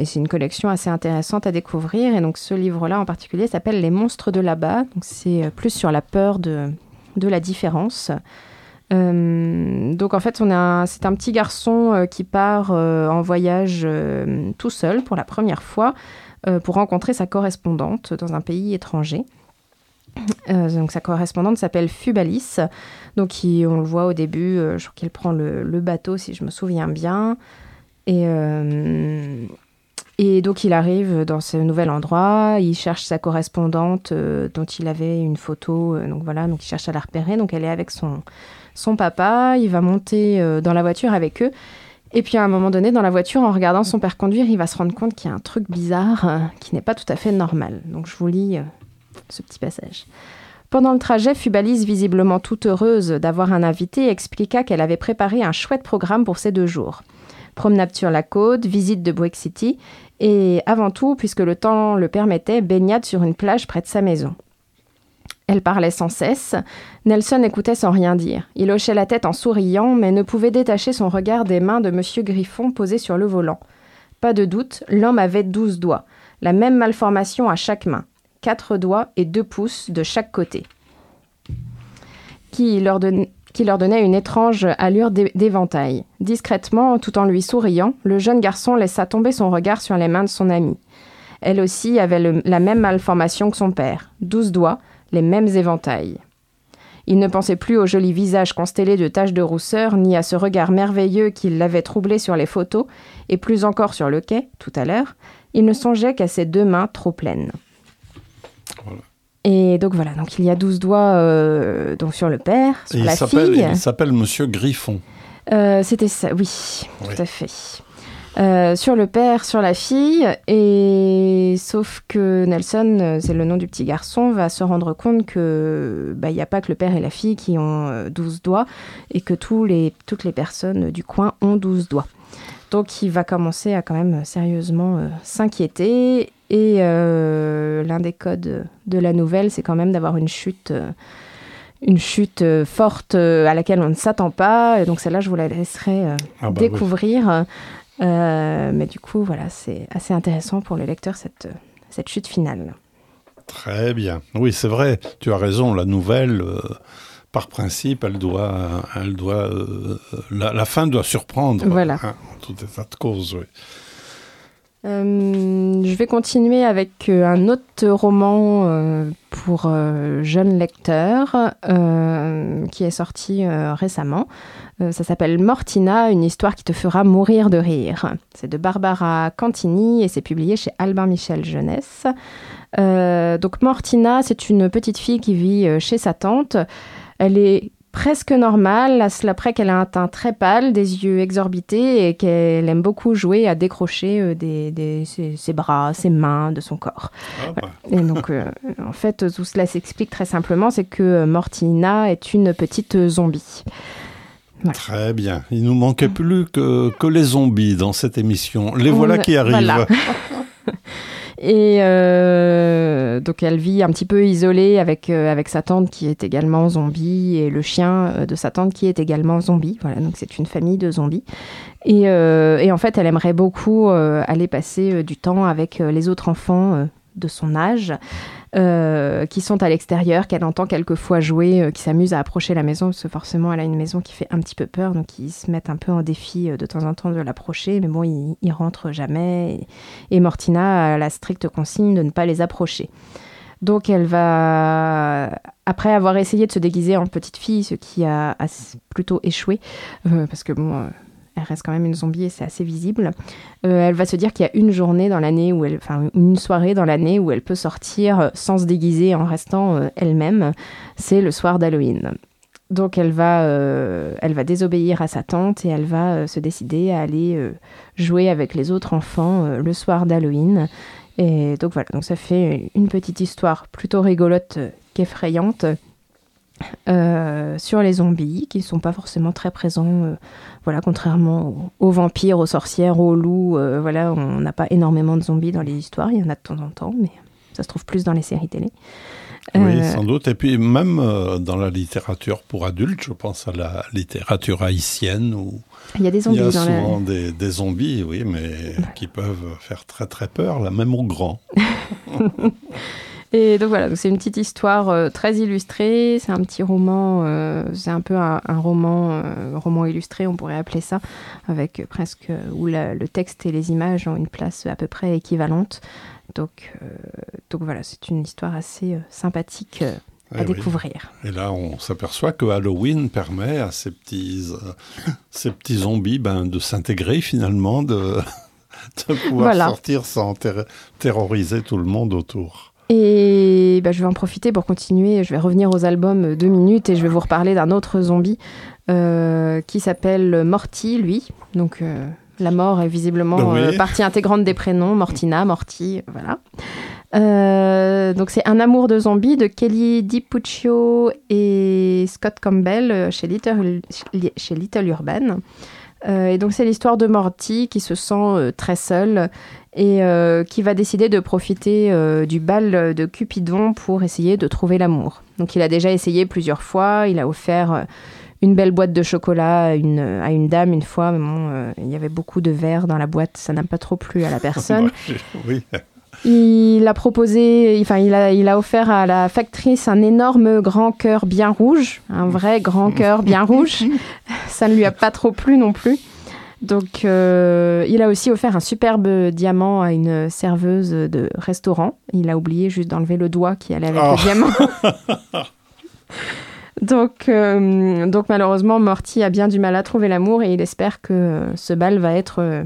c'est une collection assez intéressante à découvrir. Et donc ce livre-là en particulier s'appelle Les monstres de là-bas. Donc c'est plus sur la peur de, de la différence. Donc en fait, on a c'est un petit garçon qui part en voyage tout seul pour la première fois pour rencontrer sa correspondante dans un pays étranger. Euh, donc sa correspondante s'appelle Fubalis. Donc on le voit au début, euh, je crois qu'il prend le, bateau si je me souviens bien. Et, euh, donc il arrive dans ce nouvel endroit, il cherche sa correspondante euh, dont il avait une photo, euh, donc voilà, donc il cherche à la repérer, donc elle est avec son, son papa, il va monter euh, dans la voiture avec eux, et puis à un moment donné dans la voiture, en regardant son père conduire, il va se rendre compte qu'il y a un truc bizarre euh, qui n'est pas tout à fait normal. Donc je vous lis euh, ce petit passage. Pendant le trajet, Fubalis, visiblement toute heureuse d'avoir un invité, expliqua qu'elle avait préparé un chouette programme pour ces deux jours. Promenade sur la côte, visite de Brick City et avant tout, puisque le temps le permettait, baignade sur une plage près de sa maison. Elle parlait sans cesse. Nelson écoutait sans rien dire. Il hochait la tête en souriant, mais ne pouvait détacher son regard des mains de M. Griffon posées sur le volant. Pas de doute, l'homme avait douze doigts, la même malformation à chaque main, quatre doigts et deux pouces de chaque côté, qui leur, donnait une étrange allure d'é- d'éventail. Discrètement, tout en lui souriant, le jeune garçon laissa tomber son regard sur les mains de son amie. Elle aussi avait la même malformation que son père, douze doigts, les mêmes éventails. Il ne pensait plus au joli visage constellé de taches de rousseur, ni à ce regard merveilleux qui l'avait troublé sur les photos, et plus encore sur le quai, tout à l'heure. Il ne songeait qu'à ses deux mains trop pleines. Voilà. Et donc voilà, donc il y a douze doigts euh, donc sur le père, sur il la s'appelle, fille. il s'appelle Monsieur Griffon. Euh, C'était ça, oui, Oui. tout à fait. Euh, sur le père, sur la fille, et sauf que Nelson, euh, c'est le nom du petit garçon, va se rendre compte que bah, il n'y a pas que le père et la fille qui ont euh, 12 doigts, et que tous les, toutes les personnes du coin ont 12 doigts. Donc il va commencer à quand même sérieusement euh, s'inquiéter, et euh, l'un des codes de la nouvelle, c'est quand même d'avoir une chute. euh, une chute euh, forte euh, à laquelle on ne s'attend pas. Et donc celle-là, je vous la laisserai euh, Ah bah oui. Euh, mais du coup, voilà, c'est assez intéressant pour le lecteur, cette, cette chute finale. Très bien. Oui, c'est vrai, tu as raison, la nouvelle, euh, par principe, elle doit, elle doit, euh, la, la fin doit surprendre. Voilà. hein, en tout état de cause, oui. Euh, je vais continuer avec euh, un autre roman euh, pour jeunes lecteurs qui est sorti récemment. Ça s'appelle Mortina, une histoire qui te fera mourir de rire. C'est de Barbara Cantini et c'est publié chez Albin Michel Jeunesse. Donc Mortina, c'est une petite fille qui vit chez sa tante. Elle est presque normale, à cela près qu'elle a un teint très pâle, des yeux exorbités et qu'elle aime beaucoup jouer à décrocher euh, des, des- ses, ses bras, ses mains de son corps. Ah, bah, Et donc, euh, en fait, tout cela s'explique très simplement, c'est que euh, Mortina est une petite euh, zombie. Très bien. Il nous manquait plus que, que les zombies dans cette émission. Les voilà qui arrivent. voilà. Et euh, donc elle vit un petit peu isolée avec, euh, avec sa tante qui est également zombie et le chien euh, de sa tante qui est également zombie. Voilà, donc c'est une famille de zombies. Et, euh, en fait, elle aimerait beaucoup aller passer du temps avec les autres enfants de son âge. Euh, qui sont à l'extérieur, qu'elle entend quelquefois jouer, euh, qui s'amusent à approcher la maison, parce que forcément elle a une maison qui fait un petit peu peur, donc ils se mettent un peu en défi euh, de temps en temps de l'approcher, mais bon, ils, ils rentrent jamais. Et, Mortina a la stricte consigne de ne pas les approcher. Donc elle va, après avoir essayé de se déguiser en petite fille, ce qui a, a plutôt échoué, parce que bon, elle reste quand même une zombie et c'est assez visible, euh, elle va se dire qu'il y a une journée dans l'année, où elle, enfin une soirée dans l'année où elle peut sortir sans se déguiser en restant euh, elle-même, c'est le soir d'Halloween. Donc elle va, euh, elle va désobéir à sa tante et elle va euh, se décider à aller euh, jouer avec les autres enfants euh, le soir d'Halloween. Et donc voilà, donc ça fait une petite histoire plutôt rigolote euh, qu'effrayante euh, sur les zombies qui ne sont pas forcément très présents. euh, voilà, contrairement aux, aux vampires, aux sorcières, aux loups, euh, voilà, on n'a pas énormément de zombies dans les histoires. Il y en a de temps en temps, mais ça se trouve plus dans les séries télé. Oui, Euh, sans doute. Et puis même euh, dans la littérature pour adultes, je pense à la littérature haïtienne où il y a des il zombies y a dans la... souvent des, des zombies, oui, mais qui peuvent faire très très peur, là, même aux grands. Et donc voilà, donc c'est une petite histoire euh, très illustrée. C'est un petit roman, euh, c'est un peu un, un roman, euh, roman illustré, on pourrait appeler ça, avec presque où la- le texte et les images ont une place à peu près équivalente. Donc, donc voilà, c'est une histoire assez sympathique à Eh oui. découvrir. Et là, on s'aperçoit que Halloween permet à ces petits, ces petits zombies ben, de s'intégrer finalement, de, de pouvoir Voilà. sortir sans ter- terroriser tout le monde autour. Et bah, je vais en profiter pour continuer. Je vais revenir aux albums deux minutes et je vais vous reparler d'un autre zombie euh, qui s'appelle Morty, lui. Donc euh, la mort est visiblement Oui. euh, partie intégrante des prénoms. Mortina, Morty, voilà. Donc c'est Un amour de zombie de Kelly DiPuccio et Scott Campbell chez Little, chez Little Urban. Euh, et donc c'est l'histoire de Morty qui se sent euh, très seul et euh, qui va décider de profiter euh, du bal de Cupidon pour essayer de trouver l'amour. Donc il a déjà essayé plusieurs fois, il a offert une belle boîte de chocolat à une, à une dame une fois, mais bon, euh, il y avait beaucoup de verre dans la boîte, ça n'a pas trop plu à la personne. oui, Il a proposé, enfin, il a, il a offert à la factrice un énorme grand cœur bien rouge, un vrai grand cœur bien rouge. Ça ne lui a pas trop plu non plus. Donc, euh, il a aussi offert un superbe diamant à une serveuse de restaurant. Il a oublié juste d'enlever le doigt qui allait avec Oh. le diamant. donc, euh, donc, malheureusement, Morty a bien du mal à trouver l'amour et il espère que ce bal va être euh,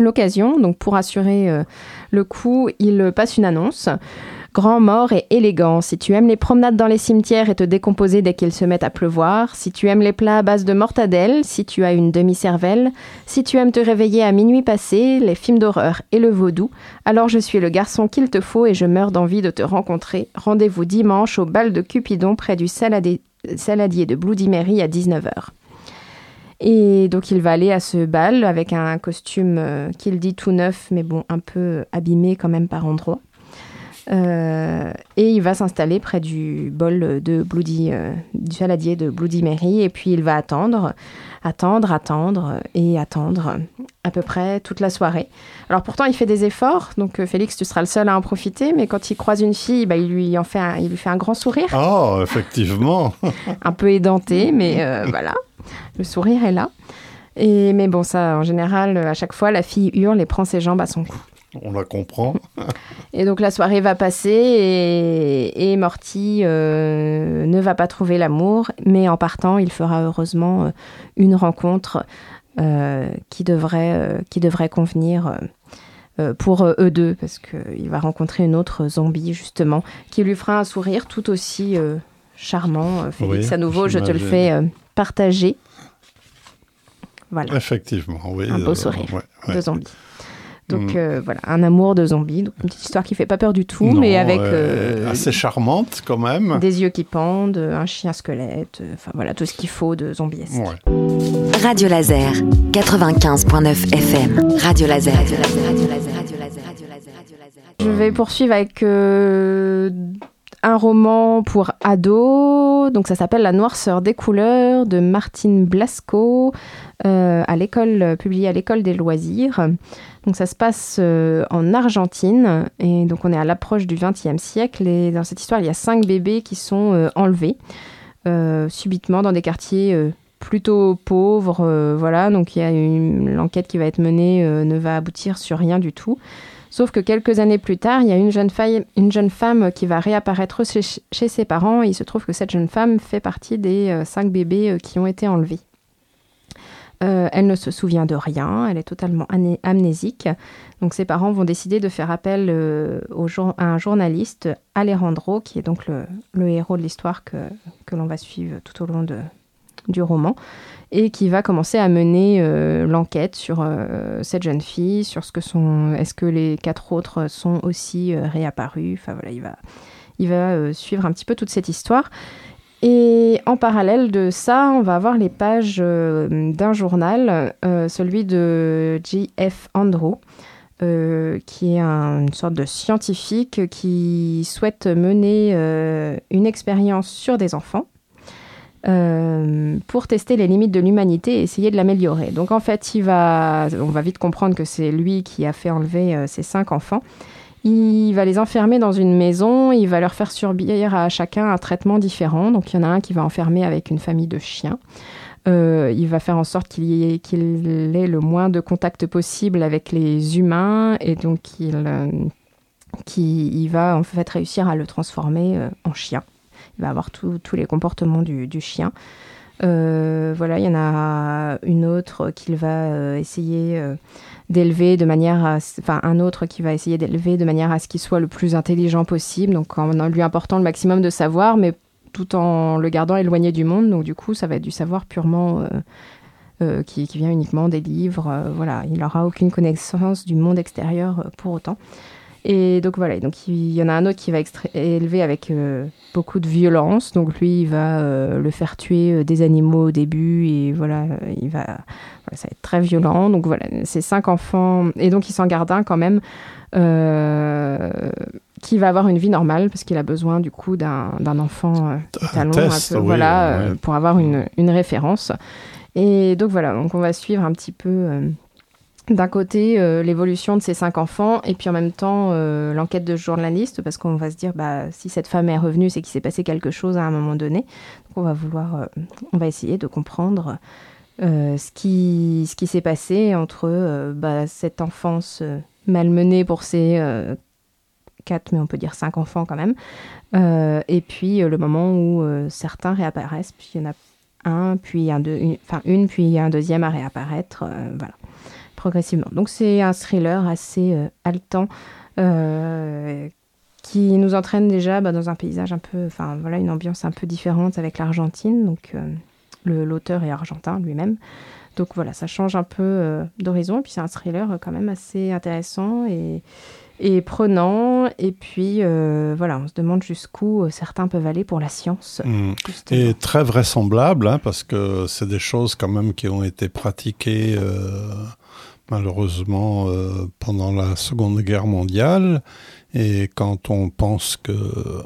l'occasion. Donc, pour assurer euh, le coup, il passe une annonce. Grand, mort et élégant. Si tu aimes les promenades dans les cimetières et te décomposer dès qu'il se met à pleuvoir, si tu aimes les plats à base de mortadelle, si tu as une demi-cervelle, si tu aimes te réveiller à minuit passé, les films d'horreur et le vaudou, alors je suis le garçon qu'il te faut et je meurs d'envie de te rencontrer. Rendez-vous dimanche au bal de Cupidon près du saladi- saladier de Bloody Mary à 19h. Et donc il va aller à ce bal avec un costume euh, qu'il dit tout neuf, mais bon, un peu abîmé quand même par endroits. Euh, et il va s'installer près du bol de Bloody, euh, du saladier de Bloody Mary. Et puis il va attendre, attendre, attendre et attendre à peu près toute la soirée. Alors pourtant il fait des efforts, donc euh, Félix tu seras le seul à en profiter. Mais quand il croise une fille, bah, il lui en fait, un, il lui fait un grand sourire, Oh, effectivement. un peu édenté, mais voilà, le sourire est là. Et mais bon ça, en général, à chaque fois la fille hurle et prend ses jambes à son cou. On la comprend. Et donc la soirée va passer et, et Morty euh, ne va pas trouver l'amour, mais en partant, il fera heureusement euh, une rencontre euh, qui, devrait, euh, qui devrait convenir pour eux deux, parce qu'il va rencontrer une autre zombie justement, qui lui fera un sourire tout aussi charmant. Félix, Oui, à nouveau, je te le fais partager. Voilà Effectivement, oui. Un beau sourire ouais, ouais. de zombies. Donc Mm. euh, voilà, un amour de zombies. Donc une petite histoire qui fait pas peur du tout, Non, mais avec euh, euh, assez charmante quand même. des yeux qui pendent, un chien squelette, euh, enfin voilà tout ce qu'il faut de zombiesque. Ouais. Radio Laser 95.9 FM. Radio Laser. Radio Laser. Radio Laser. Radio Laser. Radio Laser. Radio Laser. Je vais poursuivre avec euh, un roman pour ados. Donc ça s'appelle La noirceur des couleurs de Martine Blasco, euh, à l'école publié à l'école des loisirs. Donc ça se passe euh, en Argentine et donc on est à l'approche du XXe siècle et dans cette histoire il y a cinq bébés qui sont euh, enlevés subitement dans des quartiers plutôt pauvres. voilà donc il y a l'enquête qui va être menée ne va aboutir sur rien du tout. Sauf que quelques années plus tard, il y a une jeune, femme qui va réapparaître chez, ses parents. Il se trouve que cette jeune femme fait partie des euh, cinq bébés euh, qui ont été enlevés. Euh, elle ne se souvient de rien, elle est totalement amnésique. Donc ses parents vont décider de faire appel à un journaliste, Alejandro, qui est donc le, héros de l'histoire que, l'on va suivre tout au long du roman, et qui va commencer à mener euh, l'enquête sur euh, cette jeune fille, sur ce que sont, est-ce que les quatre autres sont aussi euh, réapparus. Enfin voilà, il va, il va suivre un petit peu toute cette histoire. Et en parallèle de ça, on va avoir les pages d'un journal, celui de J.F. Andrew, qui est un- une sorte de scientifique qui souhaite mener une expérience sur des enfants euh, pour tester les limites de l'humanité et essayer de l'améliorer. Donc en fait, il va, on va vite comprendre que c'est lui qui a fait enlever euh, ces cinq enfants. Il va les enfermer dans une maison, il va leur faire subir à chacun un traitement différent. Donc il y en a un qui va enfermer avec une famille de chiens. Euh, il va faire en sorte qu'il ait, le moins de contact possible avec les humains et donc il, il va en fait réussir à le transformer en chien. Il va avoir tous les comportements du, chien. Euh, voilà, il y en a une autre qu'il va euh, essayer euh, d'élever de manière à, enfin un autre qui va essayer d'élever de manière à ce qu'il soit le plus intelligent possible, donc en lui apportant le maximum de savoir, mais tout en le gardant éloigné du monde. Donc du coup, ça va être du savoir purement qui, qui vient uniquement des livres. voilà, il n'aura aucune connaissance du monde extérieur pour autant. Et donc voilà, donc il y en a un autre qui va élever avec euh, beaucoup de violence. Donc lui, il va euh, le faire tuer euh, des animaux au début et voilà, il va, voilà, ça va être très violent. Donc voilà, ces cinq enfants et donc il s'en garde un quand même qui va avoir une vie normale parce qu'il a besoin du coup d'un enfant étalon, test, un peu, oui, voilà, ouais. pour avoir une, une référence. Et donc voilà, donc on va suivre un petit peu d'un côté euh, l'évolution de ces cinq enfants et puis en même temps euh, l'enquête de journaliste parce qu'on va se dire bah si cette femme est revenue c'est qu'il s'est passé quelque chose à un moment donné. Donc on va vouloir, euh, on va essayer de comprendre ce qui, ce qui s'est passé entre bah, cette enfance malmenée pour ces quatre, mais on peut dire cinq enfants quand même, et puis le moment où certains réapparaissent, puis il y en a un, puis un, deux, enfin une, puis un deuxième à réapparaître, voilà, progressivement. Donc c'est un thriller assez euh, haletant. euh, qui nous entraîne déjà bah, dans un paysage un peu, enfin voilà, une ambiance un peu différente avec l'Argentine. Donc euh, l'auteur est argentin lui-même. Donc voilà, ça change un peu d'horizon. Et puis c'est un thriller quand même assez intéressant et, et prenant. Et puis euh, voilà, on se demande jusqu'où euh, certains peuvent aller pour la science. Mm. justement. Et très vraisemblable, hein, parce que c'est des choses quand même qui ont été pratiquées euh, malheureusement euh, pendant la Seconde Guerre mondiale. Et quand on pense que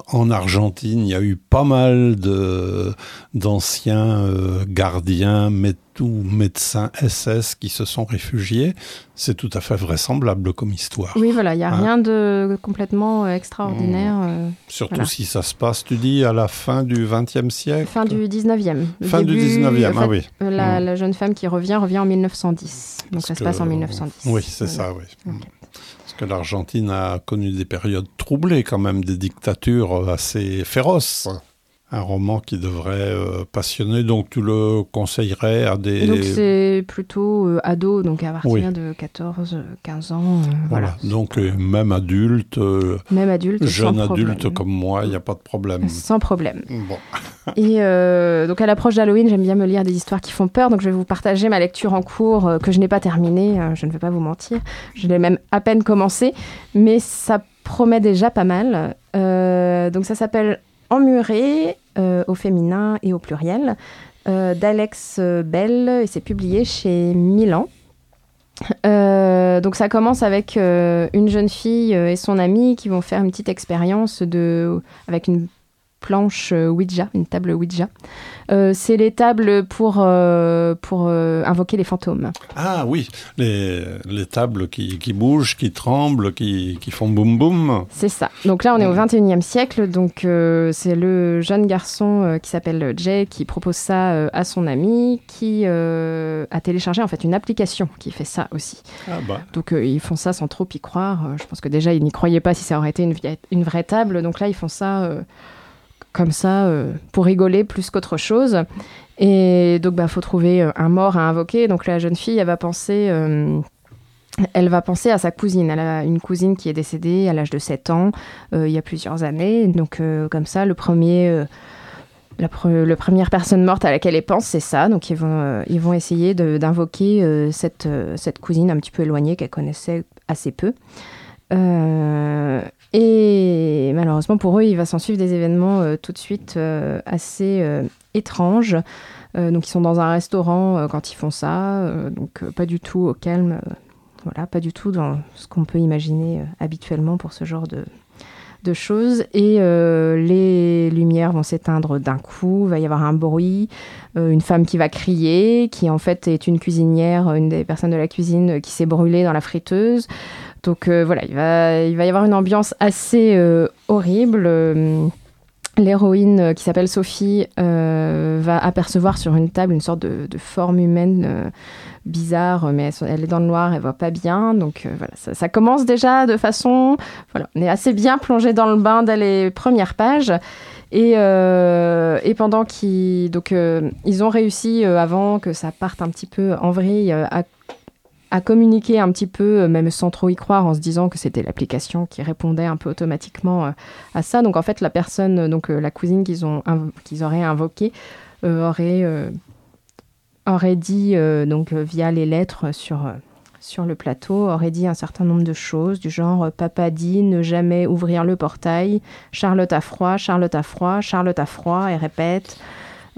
en Argentine, il y a eu pas mal de d'anciens euh, gardiens mé- ou médecins SS qui se sont réfugiés, c'est tout à fait vraisemblable comme histoire. Oui, voilà, il n'y a Hein? rien de complètement euh, extraordinaire. euh, Surtout Voilà. si ça se passe, tu dis, à la fin du XXe siècle? fin du 19e. Le Fin du début, 19e, enfin, ah oui. euh, La, Mm. la jeune femme qui revient revient en 1910. Donc Parce ça se passe en 1910. Oui, c'est Voilà. ça, oui. Ok. Parce que l'Argentine a connu des périodes troublées quand même, des dictatures assez féroces. Un roman qui devrait euh, passionner, donc tu le conseillerais à des... Donc c'est plutôt euh, ado, donc à partir Oui. de 14, 15 ans. euh, voilà. voilà. Donc même adulte, Même adulte. jeune adulte problème. comme moi, il n'y a pas de problème. Sans problème. Bon. Et donc à l'approche d'Halloween, j'aime bien me lire des histoires qui font peur. Donc je vais vous partager ma lecture en cours que je n'ai pas terminée. euh, je ne vais pas vous mentir. Je l'ai même à peine commencé, mais ça promet déjà pas mal. Donc ça s'appelle Emmuré euh, au féminin et au pluriel euh, d'Alex Bell et c'est publié chez Milan. Euh, donc ça commence avec une jeune fille et son amie qui vont faire une petite expérience avec une planche euh, Ouija, une table Ouija. Euh, c'est les tables pour, euh, pour euh, invoquer les fantômes. Ah oui, les, les tables qui, qui bougent, qui tremblent, qui, qui font boum boum. C'est ça. Donc là, on est au 21e siècle. Donc c'est le jeune garçon qui s'appelle Jay qui propose ça à son ami qui a téléchargé en fait une application qui fait ça aussi. Ah bah. Donc ils font ça sans trop y croire. Je pense que déjà ils n'y croyaient pas si ça aurait été une, une vraie table. Donc là ils font ça comme ça euh, pour rigoler plus qu'autre chose. Et donc bah faut trouver euh, un mort à invoquer. Donc la jeune fille elle va penser euh, elle va penser à sa cousine. Elle a une cousine qui est décédée à l'âge de 7 ans il y a plusieurs années. Donc comme ça le premier la, pre- première personne morte à laquelle elle pense, c'est ça. Donc ils vont, ils vont essayer d'invoquer cette, cette cousine un petit peu éloignée qu'elle connaissait assez peu. Et malheureusement pour eux, il va s'en suivre des événements euh, tout de suite euh, assez euh, étranges. Donc ils sont dans un restaurant quand ils font ça, donc pas du tout au calme, voilà, pas du tout dans ce qu'on peut imaginer habituellement pour ce genre de, choses et les lumières vont s'éteindre d'un coup, il va y avoir un bruit, une femme qui va crier, qui en fait est une cuisinière, une des personnes de la cuisine qui s'est brûlée dans la friteuse. Donc euh, voilà, il va, y avoir une ambiance assez euh, horrible. Euh, L'héroïne qui s'appelle Sophie va apercevoir sur une table une sorte de, forme humaine bizarre, mais elle, est dans le noir, elle voit pas bien. Donc voilà, ça, commence déjà de façon. Voilà, on est assez bien plongé dans le bain dès les premières pages. Et, pendant qu'ils donc ils ont réussi avant que ça parte un petit peu en vrille à, à communiquer un petit peu, euh, même sans trop y croire, en se disant que c'était l'application qui répondait un peu automatiquement euh, à ça. Donc en fait, la personne, euh, donc la cousine qu'ils ont qu'ils auraient invoquée aurait aurait dit donc via les lettres sur sur le plateau aurait dit un certain nombre de choses du genre papa dit ne jamais ouvrir le portail Charlotte a froid Charlotte a froid Charlotte a froid et répète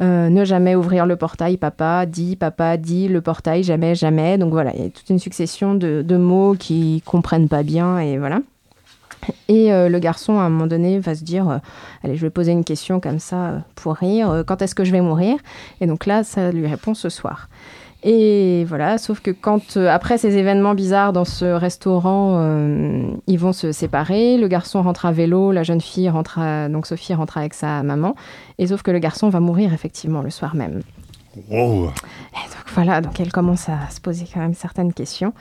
euh, ne jamais ouvrir le portail papa dit papa dit le portail jamais jamais donc voilà il y a toute une succession de, de mots qui comprennent pas bien et voilà et euh, le garçon, à un moment donné, va se dire euh, Allez, je vais poser une question comme ça pour rire. Quand est-ce que je vais mourir? Et donc là, ça lui répond ce soir. Et voilà, sauf que quand, euh, après ces événements bizarres dans ce restaurant, euh, ils vont se séparer. Le garçon rentre à vélo, la jeune fille rentre à- donc Sophie rentre avec sa maman. Et sauf que le garçon va mourir effectivement le soir même. Wow. Et donc voilà, donc elle commence à se poser quand même certaines questions.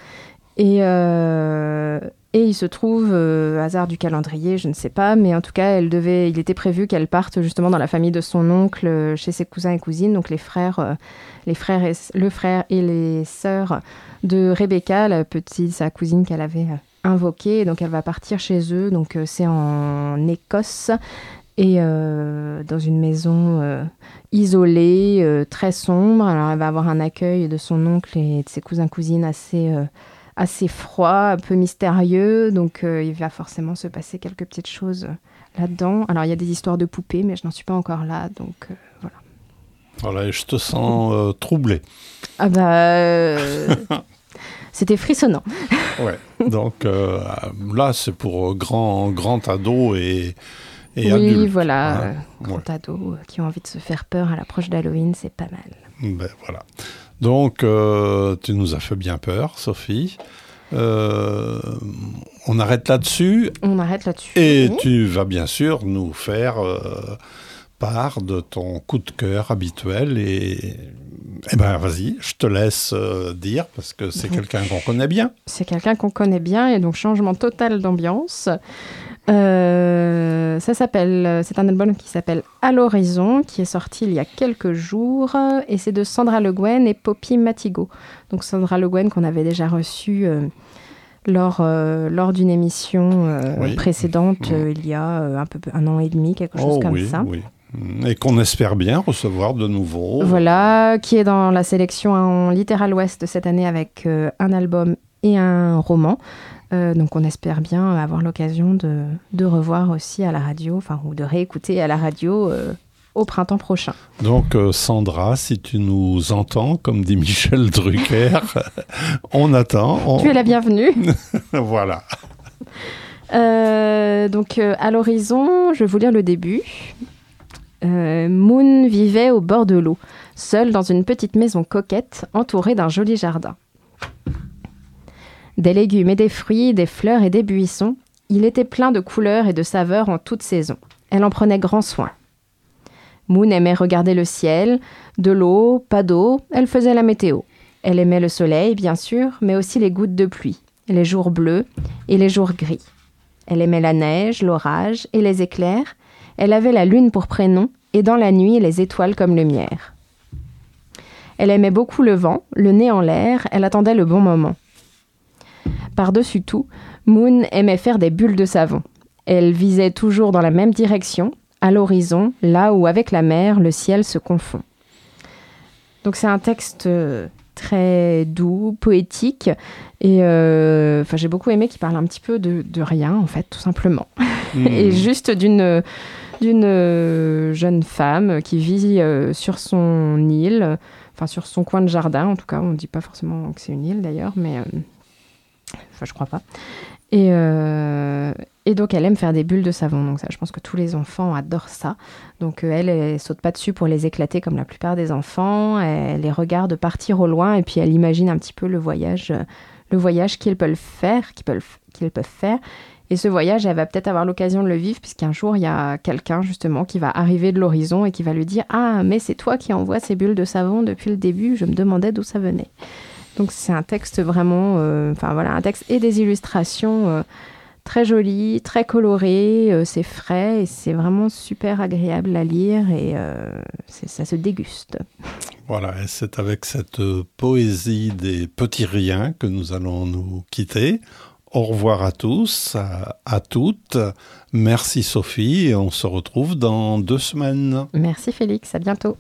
Et, euh, et il se trouve, euh, hasard du calendrier, je ne sais pas, mais en tout cas, elle devait, il était prévu qu'elle parte justement dans la famille de son oncle, euh, chez ses cousins et cousines, donc les frères, les frères et, le frère et les sœurs de Rebecca, la petite, sa cousine qu'elle avait invoquée. Et donc elle va partir chez eux, donc c'est en Écosse et dans une maison isolée, très sombre. Alors elle va avoir un accueil de son oncle et de ses cousins cousines assez assez froid, un peu mystérieux. Donc euh, il va forcément se passer quelques petites choses là-dedans. Alors il y a des histoires de poupées, mais je n'en suis pas encore là, donc euh, voilà. Voilà, et je te sens euh, troublé. Ah bah euh, c'était frissonnant. Ouais. Donc là, c'est pour grand, grand ado et, et oui, adulte. voilà, hein. grands Ouais. ados euh, qui ont envie de se faire peur à l'approche d'Halloween, c'est pas mal. Ben, voilà. Donc, euh, tu nous as fait bien peur, Sophie. Euh, on arrête là-dessus On arrête là-dessus. et Oui. tu vas bien sûr nous faire euh, part de ton coup de cœur habituel et eh ben vas-y, je te laisse euh, dire parce que c'est Mhm. quelqu'un qu'on connaît bien. C'est quelqu'un qu'on connaît bien et donc changement total d'ambiance. Euh, ça s'appelle, c'est un album qui s'appelle À l'horizon, qui est sorti il y a quelques jours et c'est de Sandra Le Guen et Poppy Matigo. Donc Sandra Le Guen qu'on avait déjà reçue euh, lors, euh, lors d'une émission euh, Oui. précédente euh, il y a euh, un peu un an et demi, quelque chose oh comme oui, ça. oui. Et qu'on espère bien recevoir de nouveau. Voilà, qui est dans la sélection en Littéral Ouest cette année avec euh, un album et un roman. Euh, donc on espère bien avoir l'occasion de, de revoir aussi à la radio, enfin ou de réécouter à la radio euh, au printemps prochain. Donc euh, Sandra, si tu nous entends, comme dit Michel Drucker, on attend. on- Tu es la bienvenue. voilà. Donc à l'horizon, je vais vous lire le début. Moon vivait au bord de l'eau, seul dans une petite maison coquette entourée d'un joli jardin. Des légumes et des fruits, des fleurs et des buissons, il était plein de couleurs et de saveurs en toute saison. Elle en prenait grand soin. Moon aimait regarder le ciel, de l'eau, pas d'eau, elle faisait la météo. Elle aimait le soleil, bien sûr, mais aussi les gouttes de pluie, les jours bleus et les jours gris. Elle aimait la neige, l'orage et les éclairs. Elle avait la lune pour prénom et dans la nuit les étoiles comme lumière. Elle aimait beaucoup le vent, le nez en l'air, elle attendait le bon moment. Par-dessus tout, Moon aimait faire des bulles de savon. Elle visait toujours dans la même direction, à l'horizon, là où avec la mer le ciel se confond. Donc c'est un texte euh, très doux, poétique, et euh, enfin j'ai beaucoup aimé qu'il parle un petit peu de, de rien en fait, tout simplement, et Hmm. juste d'une d'une euh, jeune femme qui vit sur son île, enfin sur son coin de jardin en tout cas, on ne dit pas forcément que c'est une île d'ailleurs, mais enfin je crois pas. Et, euh, Et donc, elle aime faire des bulles de savon. Donc, ça, je pense que tous les enfants adorent ça. Donc, euh, elle, elle saute pas dessus pour les éclater comme la plupart des enfants. Elle les regarde partir au loin et puis elle imagine un petit peu le voyage, euh, le voyage qu'ils peuvent faire, qu'ils peuvent, qu'ils peuvent faire. Et ce voyage, elle va peut-être avoir l'occasion de le vivre, puisqu'un jour, il y a quelqu'un, justement, qui va arriver de l'horizon et qui va lui dire Ah, mais c'est toi qui envoies ces bulles de savon depuis le début, je me demandais d'où ça venait. Donc, c'est un texte vraiment. euh, Enfin, voilà, un texte et des illustrations euh, très jolies, très colorées, euh, c'est frais et c'est vraiment super agréable à lire et euh, ça se déguste. Voilà, et c'est avec cette poésie des petits riens que nous allons nous quitter. Au revoir à tous, à, à toutes. Merci Sophie, et on se retrouve dans deux semaines. Merci Félix, à bientôt.